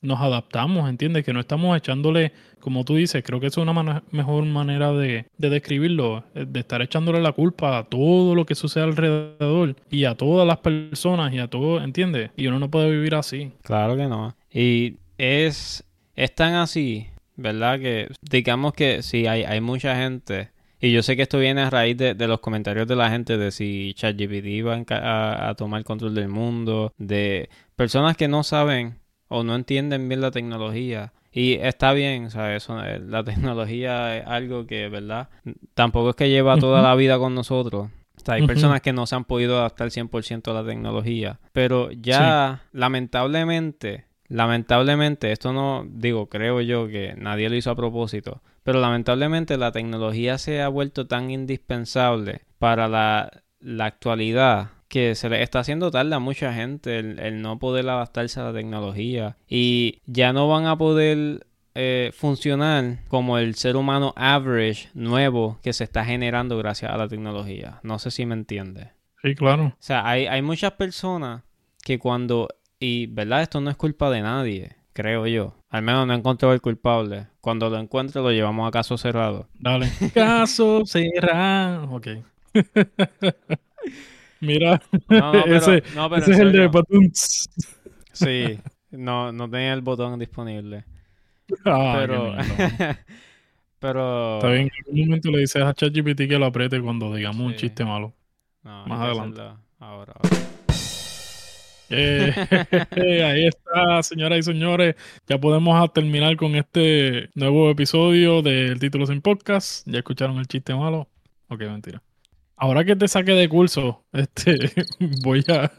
nos adaptamos, ¿entiendes? Que no estamos echándole, como tú dices, creo que es una mejor manera de, de describirlo, eh, de estar echándole la culpa a todo lo que sucede alrededor y a todas las personas y a todo, ¿entiendes? Y uno no puede vivir así. Claro que no. Y es, es tan así, ¿verdad? Que digamos que sí, hay, hay mucha gente. Y yo sé que esto viene a raíz de, de los comentarios de la gente de si ChatGPT va a, a- tomar control del mundo, de personas que no saben o no entienden bien la tecnología. Y está bien, ¿sabes? Eso, eh, la tecnología es algo que, ¿verdad? Tampoco es que lleva toda la vida con nosotros. O sea, hay personas que no se han podido adaptar 100% a la tecnología. Pero ya, lamentablemente, lamentablemente, esto no, digo, creo yo que nadie lo hizo a propósito. Pero lamentablemente la tecnología se ha vuelto tan indispensable para la, la actualidad que se le está haciendo tarde a mucha gente el, el no poder adaptarse a la tecnología. Y ya no van a poder eh, funcionar como el ser humano average nuevo que se está generando gracias a la tecnología. No sé si me entiende. Sí, claro. O sea, hay, hay muchas personas que cuando, y verdad, esto no es culpa de nadie, creo yo. Al menos no he encontrado el culpable. Cuando lo encuentre lo llevamos a caso cerrado. Dale. Caso cerrado. Ok. Mira, No, no, pero, ese, no, pero ese en es el de. Patuns. Sí, no, no tenía el botón disponible. Ah, pero, pero, Está bien, en algún momento le dices a ChatGPT que lo apriete cuando digamos un chiste malo. no, más adelante. Ahora, ahora. Eh, ahí está, señoras y señores. Ya podemos terminar con este nuevo episodio del Título Sin Podcast. ¿Ya escucharon el chiste malo? Ok, mentira. Ahora que te saque de curso, este, voy a...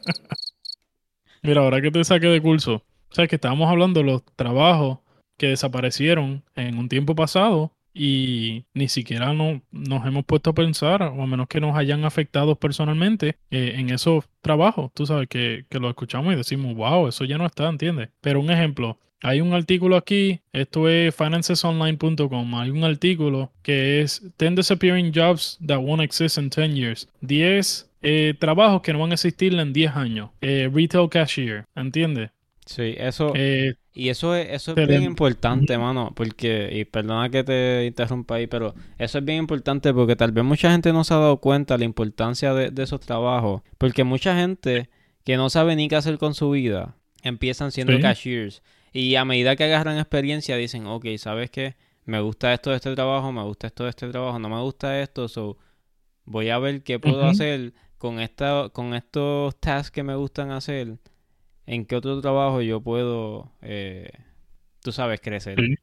Mira, ahora que te saque de curso, o sea, que estábamos hablando de los trabajos que desaparecieron en un tiempo pasado y ni siquiera no, nos hemos puesto a pensar, o a menos que nos hayan afectado personalmente eh, en esos trabajos. Tú sabes que, que lo escuchamos y decimos, wow, eso ya no está, ¿entiendes? Pero un ejemplo, hay un artículo aquí, esto es financesonline.com, hay un artículo que es 10 disappearing jobs that won't exist in 10 years. 10 eh, trabajos que no van a existir en 10 años. Eh, retail cashier, ¿entiendes? Sí, eso, Eh, y eso es, eso es Pero- bien importante, mano, porque, y perdona que te interrumpa ahí, pero eso es bien importante porque tal vez mucha gente no se ha dado cuenta de la importancia de, de esos trabajos, porque mucha gente que no sabe ni qué hacer con su vida, empiezan siendo Sí. cashiers, y a medida que agarran experiencia dicen, ok, ¿sabes qué? Me gusta esto de este trabajo, me gusta esto de este trabajo, no me gusta esto, so voy a ver qué puedo hacer con esta, con estos tasks que me gustan hacer en qué otro trabajo yo puedo, eh, tú sabes, crecer. Sí.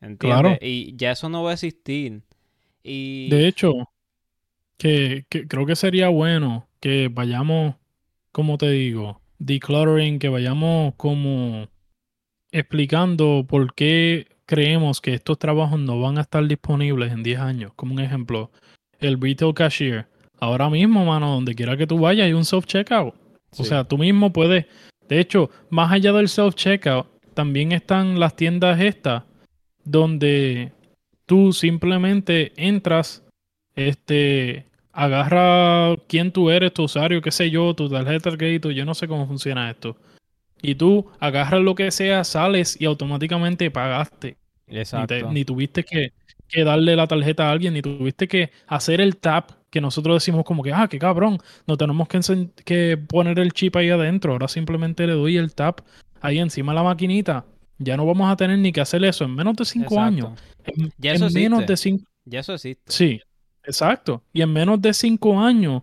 ¿Entiendes? Claro. Y ya eso no va a existir. Y De hecho, que, que creo que sería bueno que vayamos, como te digo, decluttering, que vayamos como explicando por qué creemos que estos trabajos no van a estar disponibles en 10 años. Como un ejemplo, el retail cashier. Ahora mismo, mano, donde quiera que tú vayas hay un self-checkout. O sea, tú mismo puedes. De hecho, más allá del self-checkout, también están las tiendas estas donde tú simplemente entras, este, agarra quién tú eres, tu usuario, qué sé yo, tu tarjeta de crédito, yo no sé cómo funciona esto. Y tú agarras lo que sea, sales y automáticamente pagaste. Ni, te- exacto. ni tuviste que, que darle la tarjeta a alguien, ni tuviste que hacer el tap que nosotros decimos como que, ah, qué cabrón, no tenemos que, poner el chip ahí adentro, ahora simplemente le doy el tap ahí encima de la maquinita. Ya no vamos a tener ni que hacer eso en menos de cinco Exacto. años. En, Ya en eso menos existe. de cinco, Ya eso existe. sí, exacto. Y en menos de cinco años,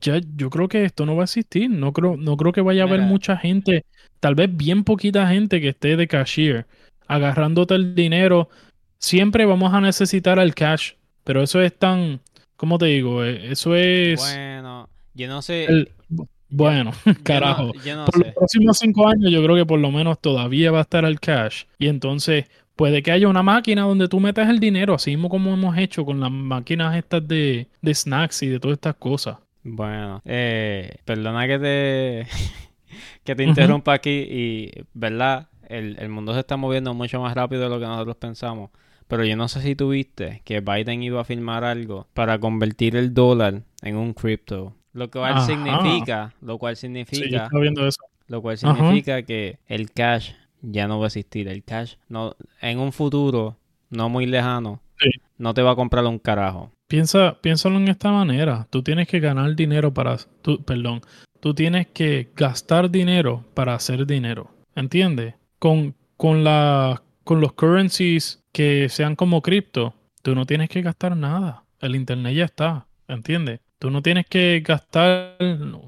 ya yo creo que esto no va a existir. No creo, no creo que vaya a haber mucha gente, tal vez bien poquita gente que esté de cashier, agarrándote el dinero. Siempre vamos a necesitar el cash, pero eso es tan, ¿Cómo te digo? Eh, Eso es... Bueno, yo no sé. el- bueno, yo carajo. Yo no, por sé. los próximos cinco años yo creo que por lo menos todavía va a estar el cash. Y entonces puede que haya una máquina donde tú metas el dinero, así mismo como hemos hecho con las máquinas estas de, de snacks y de todas estas cosas. Bueno, eh, perdona que te que te interrumpa aquí y, ¿verdad? El, el mundo se está moviendo mucho más rápido de lo que nosotros pensamos. Pero yo no sé si tuviste que Biden iba a firmar algo para convertir el dólar en un cripto. Lo cual Ajá. significa, lo cual significa, viendo eso. lo cual Ajá. significa que el cash ya no va a existir. El cash no, en un futuro no muy lejano, Sí. no te va a comprar un carajo. Piensa, piénsalo en esta manera. Tú tienes que ganar dinero para... tú- perdón. Tú tienes que gastar dinero para hacer dinero. ¿Entiendes? Con, con, la, con los currencies que sean como cripto, tú no tienes que gastar nada. El internet ya está. ¿Entiendes? Tú no tienes que gastar...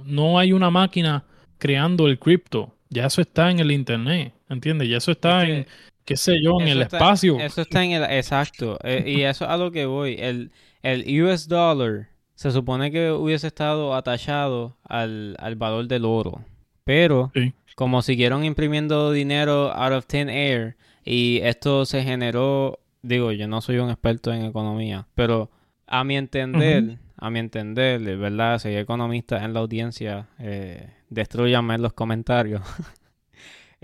No, hay una máquina creando el cripto. Ya eso está en el internet. ¿Entiendes? Ya eso está en, qué sé yo, en Eso el está- espacio. Eso está en el... Exacto. eh, y eso es a lo que voy. El, el US dollar se supone que hubiese estado atachado al, al valor del oro. Pero Sí. como siguieron imprimiendo dinero out of thin air y esto se generó... Digo, yo no soy un experto en economía, pero a mi entender, a mi entender, de verdad, si hay economistas en la audiencia, eh, destruyanme en los comentarios.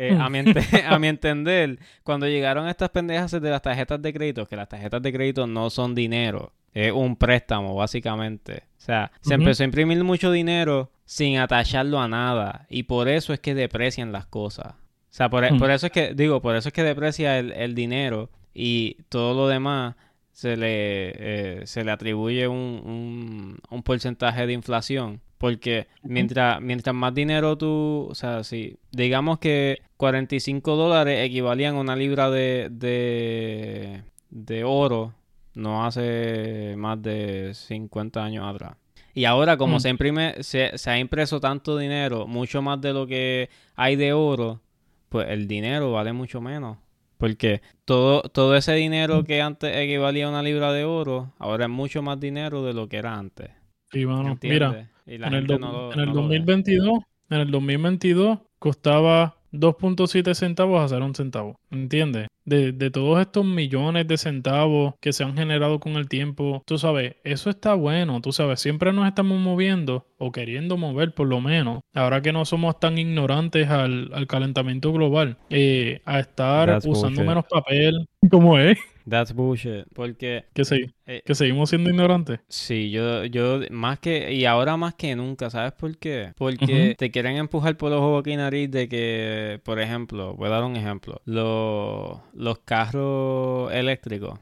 Eh, a, mi ente- a mi entender, cuando llegaron estas pendejas de las tarjetas de crédito, que las tarjetas de crédito no son dinero, es un préstamo, básicamente. O sea, se empezó a imprimir mucho dinero sin atacharlo a nada. Y por eso es que deprecian las cosas. O sea, por, e- Mm. por eso es que, digo, por eso es que deprecia el, el dinero y todo lo demás se le, eh, se le atribuye un, un, un porcentaje de inflación. Porque mientras, mientras más dinero tú, o sea, si digamos que 45 dólares equivalían a una libra de, de, de oro, no hace más de 50 años atrás. Y ahora como Mm. se imprime, se, se ha impreso tanto dinero, mucho más de lo que hay de oro, pues el dinero vale mucho menos. Porque todo, todo ese dinero que antes equivalía a una libra de oro, ahora es mucho más dinero de lo que era antes. Sí, mano. Mira, en el, do- no lo- en el no lo ve. 2022, en el 2022 costaba 2.7 centavos a 0 un centavo. ¿Entiendes? De, de todos estos millones de centavos que se han generado con el tiempo, tú sabes, eso está bueno, tú sabes, siempre nos estamos moviendo o queriendo mover por lo menos, ahora que no somos tan ignorantes al, al calentamiento global, eh, a estar That's usando bullshit. menos papel, como es, That's bullshit. Porque que, se- eh, que seguimos siendo ignorantes. Sí, yo, yo más que, y ahora más que nunca, ¿sabes por qué? Porque Ujú. te quieren empujar por los ojos aquí nariz de que, por ejemplo, voy a dar un ejemplo, los, los carros eléctricos.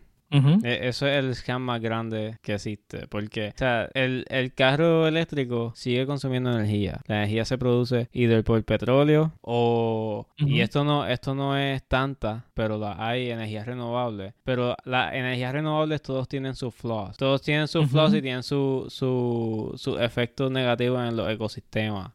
E- Eso es el scam más grande que existe. Porque, o sea, el, el carro eléctrico sigue consumiendo energía. La energía se produce either por petróleo o... Y esto no, esto no es tanta, pero la, hay energías renovables. Pero las energías renovables todos tienen sus flaws. Todos tienen sus flaws y tienen su, su, su efectos negativos en los ecosistemas.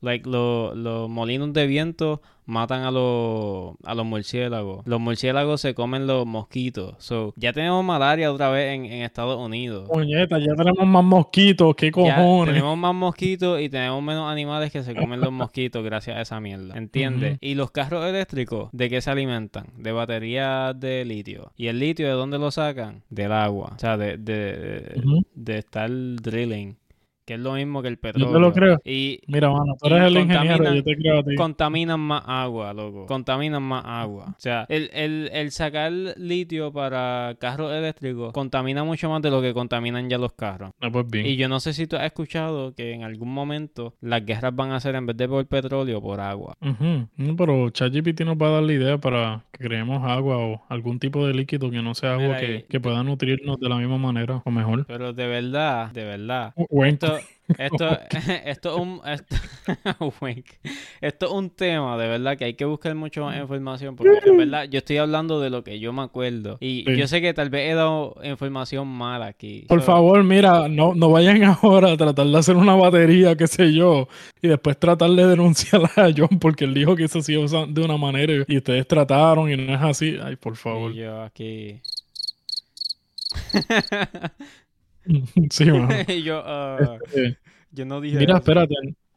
Like, lo- los molinos de viento matan a los, a los murciélagos. Los murciélagos se comen los mosquitos. So, ya tenemos malaria otra vez en, en Estados Unidos. Puñeta, ya tenemos más mosquitos, qué Ya cojones. tenemos más mosquitos y tenemos menos animales que se comen los mosquitos gracias a esa mierda. ¿Entiendes? Y los carros eléctricos, ¿de qué se alimentan? De baterías de litio. ¿Y el litio de dónde lo sacan? Del agua. O sea, de, de, Ujú. de estar drilling. Que es lo mismo que el Yo petróleo. te lo creo. Y, Mira, mano, tú eres el ingeniero, yo te creo a ti. contaminan más agua, loco. Contaminan más agua. O sea, el, el, el sacar litio para carros eléctricos contamina mucho más de lo que contaminan ya los carros. No, pues bien. Y yo no sé si tú has escuchado que en algún momento las guerras van a ser en vez de por petróleo, por agua. Ujú. No, pero ChatGPT nos va a dar la idea para que creemos agua o algún tipo de líquido que no sea agua Mira, que, que pueda nutrirnos de la misma manera o mejor. Pero de verdad, de verdad. Wink. Esto, esto, esto es un esto, wink. Esto es un tema de verdad que hay que buscar mucho más información porque en verdad yo estoy hablando de lo que yo me acuerdo y Sí. yo sé que tal vez he dado información mala aquí. Por So, favor, mira, no, no vayan ahora a tratar de hacer una batería, qué sé yo, y después tratar de denunciar a John porque él dijo que eso usa de una manera y- y ustedes trataron y no es así. Ay, por favor. Y yo aquí. sí, y yo, ah, Este, yo no dije Mira, eso. espérate.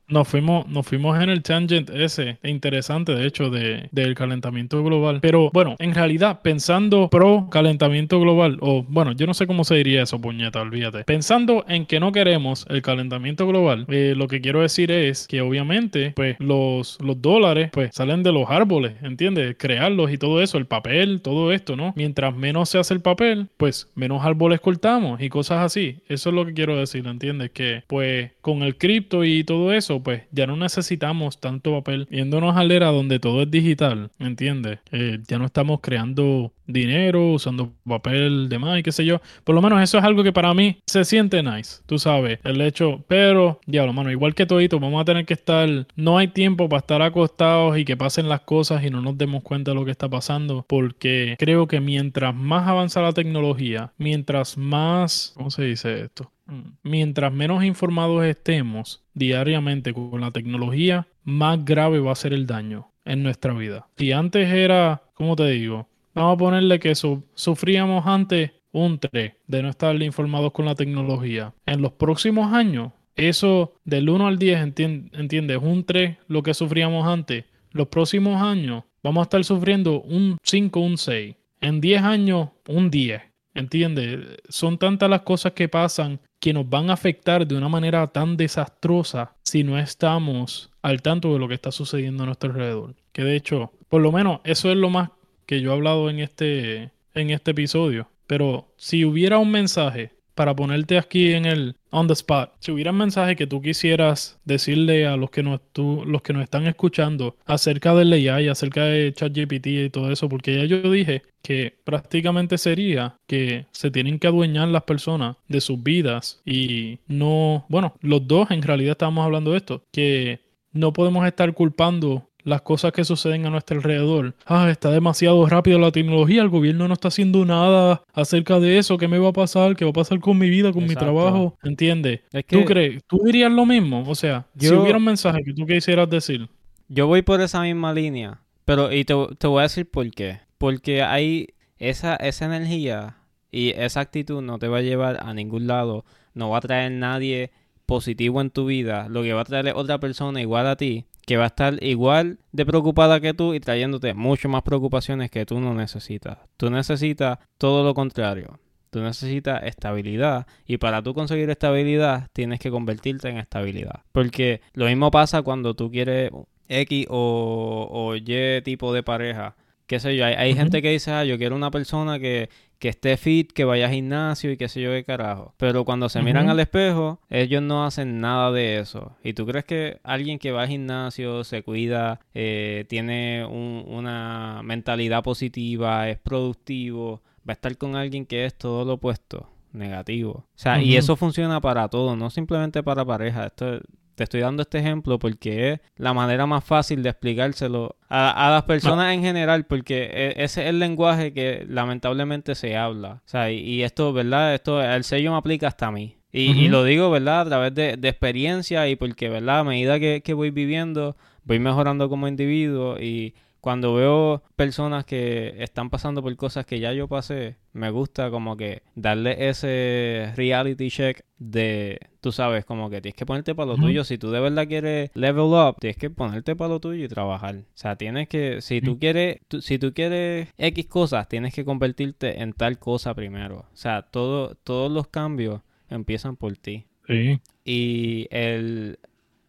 Nos fuimos, nos fuimos en el tangent ese, interesante de hecho, de, del calentamiento global. Pero bueno, en realidad, pensando pro calentamiento global, o bueno, yo no sé cómo se diría eso, puñeta, olvídate. Pensando en que no queremos el calentamiento global, eh, lo que quiero decir es que obviamente, pues los, los dólares, pues salen de los árboles, ¿entiendes? Crearlos y todo eso, el papel, todo esto, ¿no? Mientras menos se hace el papel, pues menos árboles cortamos y cosas así. Eso es lo que quiero decir, ¿entiendes? Que pues con el cripto y todo eso, pues ya no necesitamos tanto papel. Yéndonos a la era donde todo es digital, ¿entiendes? Eh, ya no estamos creando dinero, usando papel de más y qué sé yo. Por lo menos eso es algo que para mí se siente nice, tú sabes, el hecho, pero, diablo, mano, igual que todito, vamos a tener que estar, no hay tiempo para estar acostados y que pasen las cosas y no nos demos cuenta de lo que está pasando, porque creo que mientras más avanza la tecnología, mientras más, ¿cómo se dice esto? Mm, Mientras menos informados estemos diariamente con la tecnología, más grave va a ser el daño en nuestra vida. Si antes era, ¿cómo te digo? Vamos a ponerle que su- sufríamos antes un 3 de no estar informados con la tecnología. En los próximos años, eso del 1 al 10, entien- ¿entiendes? Un 3 lo que sufríamos antes. Los próximos años vamos a estar sufriendo un 5, un 6. En 10 años, un 10. ¿Entiendes? Son tantas las cosas que pasan que nos van a afectar de una manera tan desastrosa si no estamos al tanto de lo que está sucediendo a nuestro alrededor. Que de hecho, por lo menos eso es lo más que yo he hablado en este, en este episodio. Pero si hubiera un mensaje para ponerte aquí en el on the spot, si hubiera un mensaje que tú quisieras decirle a los que nos, tú- los que nos están escuchando acerca del AI, acerca de ChatGPT y todo eso, porque ya yo dije que prácticamente sería que se tienen que adueñar las personas de sus vidas y no, bueno, los dos en realidad estábamos hablando de esto, que no podemos estar culpando las cosas que suceden a nuestro alrededor. Ah, está demasiado rápido la tecnología, el gobierno no está haciendo nada acerca de eso, ¿qué me va a pasar? ¿Qué va a pasar con mi vida, con mi trabajo? ¿Entiendes? Es ¿Tú que crees? ¿Tú dirías lo mismo? O sea, si Yo- hubiera un mensaje que tú quisieras decir. yo voy por esa misma línea, pero y te, te voy a decir por qué. Porque hay esa, esa energía y esa actitud no te va a llevar a ningún lado, no va a traer nadie positivo en tu vida, lo que va a traer otra persona igual a ti, que va a estar igual de preocupada que tú y trayéndote mucho más preocupaciones que tú no necesitas. Tú necesitas todo lo contrario. Tú necesitas estabilidad y para tú conseguir estabilidad tienes que convertirte en estabilidad. Porque lo mismo pasa cuando tú quieres X o, o Y tipo de pareja. Qué sé yo, hay, gente que dice, ah, yo quiero una persona que, que esté fit, que vaya al gimnasio y qué sé yo qué carajo. Pero cuando se miran al espejo, ellos no hacen nada de eso. ¿Y tú crees que alguien que va al gimnasio, se cuida, eh, tiene un- una mentalidad positiva, es productivo, va a estar con alguien que es todo lo opuesto, negativo? O sea, y eso funciona para todo, no simplemente para pareja. Esto te estoy dando este ejemplo porque es la manera más fácil de explicárselo a, a las personas en general, porque e- ese es el lenguaje que lamentablemente se habla. O sea, y, y esto, ¿verdad? Esto, el sello me aplica hasta a mí. Y, y lo digo, ¿verdad? A través de, de experiencia y porque, ¿verdad? A medida que, que voy viviendo, voy mejorando como individuo y cuando veo personas que están pasando por cosas que ya yo pasé, me gusta como que darle ese reality check de, tú sabes, como que tienes que ponerte para lo tuyo. Si tú de verdad quieres level up, tienes que ponerte para lo tuyo y trabajar. O sea, tienes que, si tú Mm. quieres, tú- si tú quieres X cosas, tienes que convertirte en tal cosa primero. O sea, todo, todos los cambios empiezan por ti. Sí. Y el,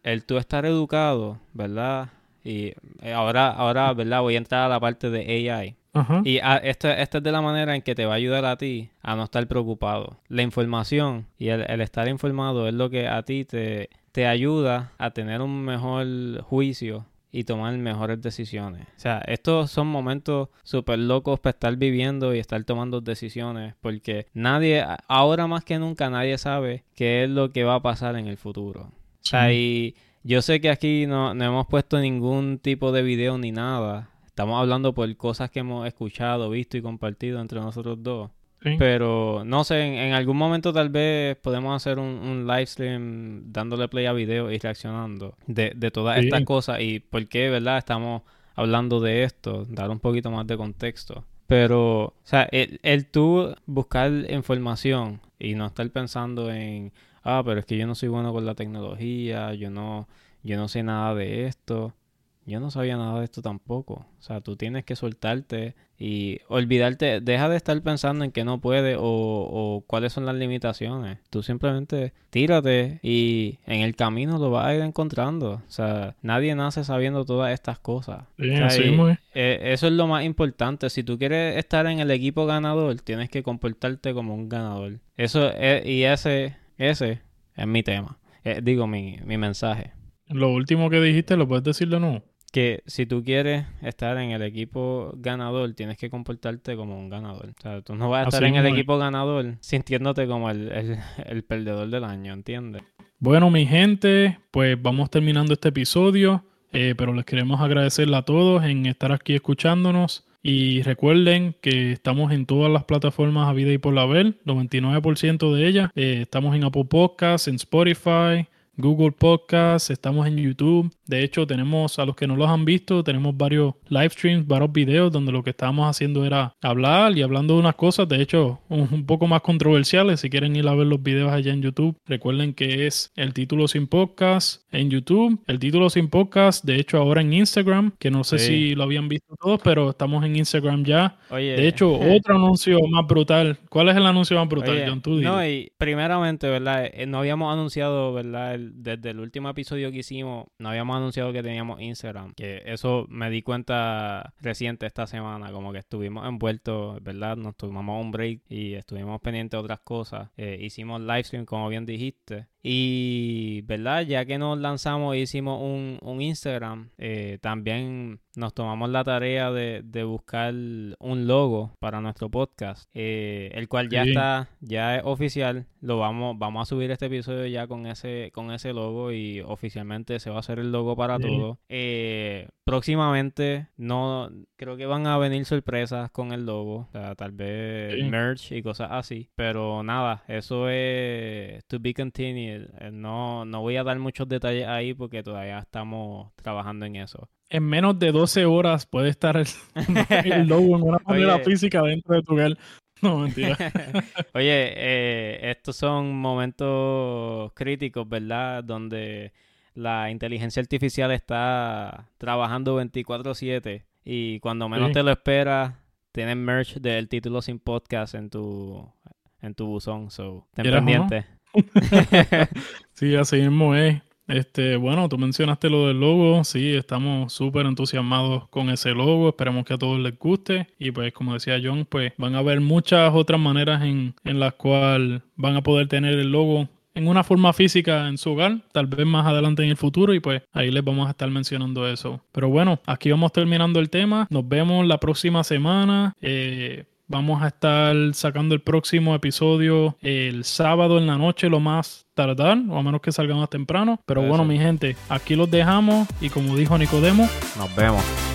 el tú estar educado, ¿verdad? Y eh, ahora, ahora, ¿verdad? Voy a entrar a la parte de AI. Ajá. Y ah, esto, esta es de la manera en que te va a ayudar a ti a no estar preocupado. La información y el, el estar informado es lo que a ti te, te ayuda a tener un mejor juicio y tomar mejores decisiones. O sea, estos son momentos súper locos para estar viviendo y estar tomando decisiones porque nadie, a- ahora más que nunca, nadie sabe qué es lo que va a pasar en el futuro. O sea, y yo sé que aquí no, no hemos puesto ningún tipo de video ni nada. Estamos hablando por cosas que hemos escuchado, visto y compartido entre nosotros dos. Sí. Pero no sé, en, en algún momento tal vez podemos hacer un, un live stream dándole play a video y reaccionando de, de todas Sí. estas cosas y por qué, ¿verdad? Estamos hablando de esto, dar un poquito más de contexto. Pero, o sea, el, el tú buscar información y no estar pensando en, ah, pero es que yo no soy bueno con la tecnología, yo no, yo no sé nada de esto. Yo no sabía nada de esto tampoco. O sea, tú tienes que soltarte y olvidarte, deja de estar pensando en que no puede o, o, cuáles son las limitaciones. Tú simplemente tírate y en el camino lo vas a ir encontrando. O sea, nadie nace sabiendo todas estas cosas. Eh, eso es lo más importante. Si tú quieres estar en el equipo ganador, tienes que comportarte como un ganador. Eso es, y ese, ese es mi tema. Eh, digo, mi, mi mensaje. Lo último que dijiste, ¿lo puedes decir de nuevo? que si tú quieres estar en el equipo ganador, tienes que comportarte como un ganador. O sea, tú no vas a estar en el equipo ganador sintiéndote como el, el, perdedor del año, ¿entiendes? Bueno, mi gente, pues vamos terminando este episodio, eh, pero les queremos agradecerle a todos en estar aquí escuchándonos. Y recuerden que estamos en todas las plataformas a vida y por la ver, 99% de ellas. Eh, estamos en Apple Podcasts, en Spotify, Google Podcast, estamos en YouTube. De hecho, tenemos, a los que no los han visto, tenemos varios live streams, varios videos donde lo que estábamos haciendo era hablar y hablando de unas cosas, de hecho, un, poco más controversiales. Si quieren ir a ver los videos allá en YouTube, recuerden que es el título sin podcast en YouTube, el título sin podcast, de hecho, ahora en Instagram, que no sé si lo habían visto todos, pero estamos en Instagram ya. de hecho, otro anuncio más brutal. ¿Cuál es el anuncio más brutal, John? Tú no, y primeramente, ¿verdad? Eh, no habíamos anunciado, ¿verdad? desde el último episodio que hicimos, no habíamos anunciado que teníamos Instagram. Que eso me di cuenta reciente esta semana, como que estuvimos envueltos, ¿verdad? Nos tomamos un break y estuvimos pendientes de otras cosas. Eh, hicimos live stream, como bien dijiste. Y, ¿verdad? Ya que nos lanzamos e hicimos un, un Instagram, eh, también nos tomamos la tarea de, de, buscar un logo para nuestro podcast, eh, el cual ya está, ya es oficial. Lo vamos, vamos a subir este episodio ya con ese, con ese logo y oficialmente se va a hacer el logo para todo. Eh, próximamente, no, creo que van a venir sorpresas con el logo, o sea, tal vez merch y cosas así. Pero nada, eso es to be continued no, no voy a dar muchos detalles ahí porque todavía estamos trabajando en eso. En menos de 12 horas puede estar el, logo en una manera física dentro de tu hogar. No, mentira. Oye, eh, estos son momentos críticos, ¿verdad? Donde la inteligencia artificial está trabajando 24/7 y cuando menos te lo esperas, tienes merch del título sin podcast en tu en tu buzón, so ten pendiente. sí, así mismo es. Este, bueno, tú mencionaste lo del logo, sí, estamos súper entusiasmados con ese logo, esperemos que a todos les guste y pues como decía John, pues van a haber muchas otras maneras en, en las cuales van a poder tener el logo en una forma física en su hogar, tal vez más adelante en el futuro y pues ahí les vamos a estar mencionando eso. Pero bueno, aquí vamos terminando el tema, nos vemos la próxima semana. Eh, Vamos a estar sacando el próximo episodio el sábado en la noche, lo más tardar, o a menos que salga más temprano. Pero bueno, mi gente, aquí los dejamos y como dijo Nicodemo, nos vemos.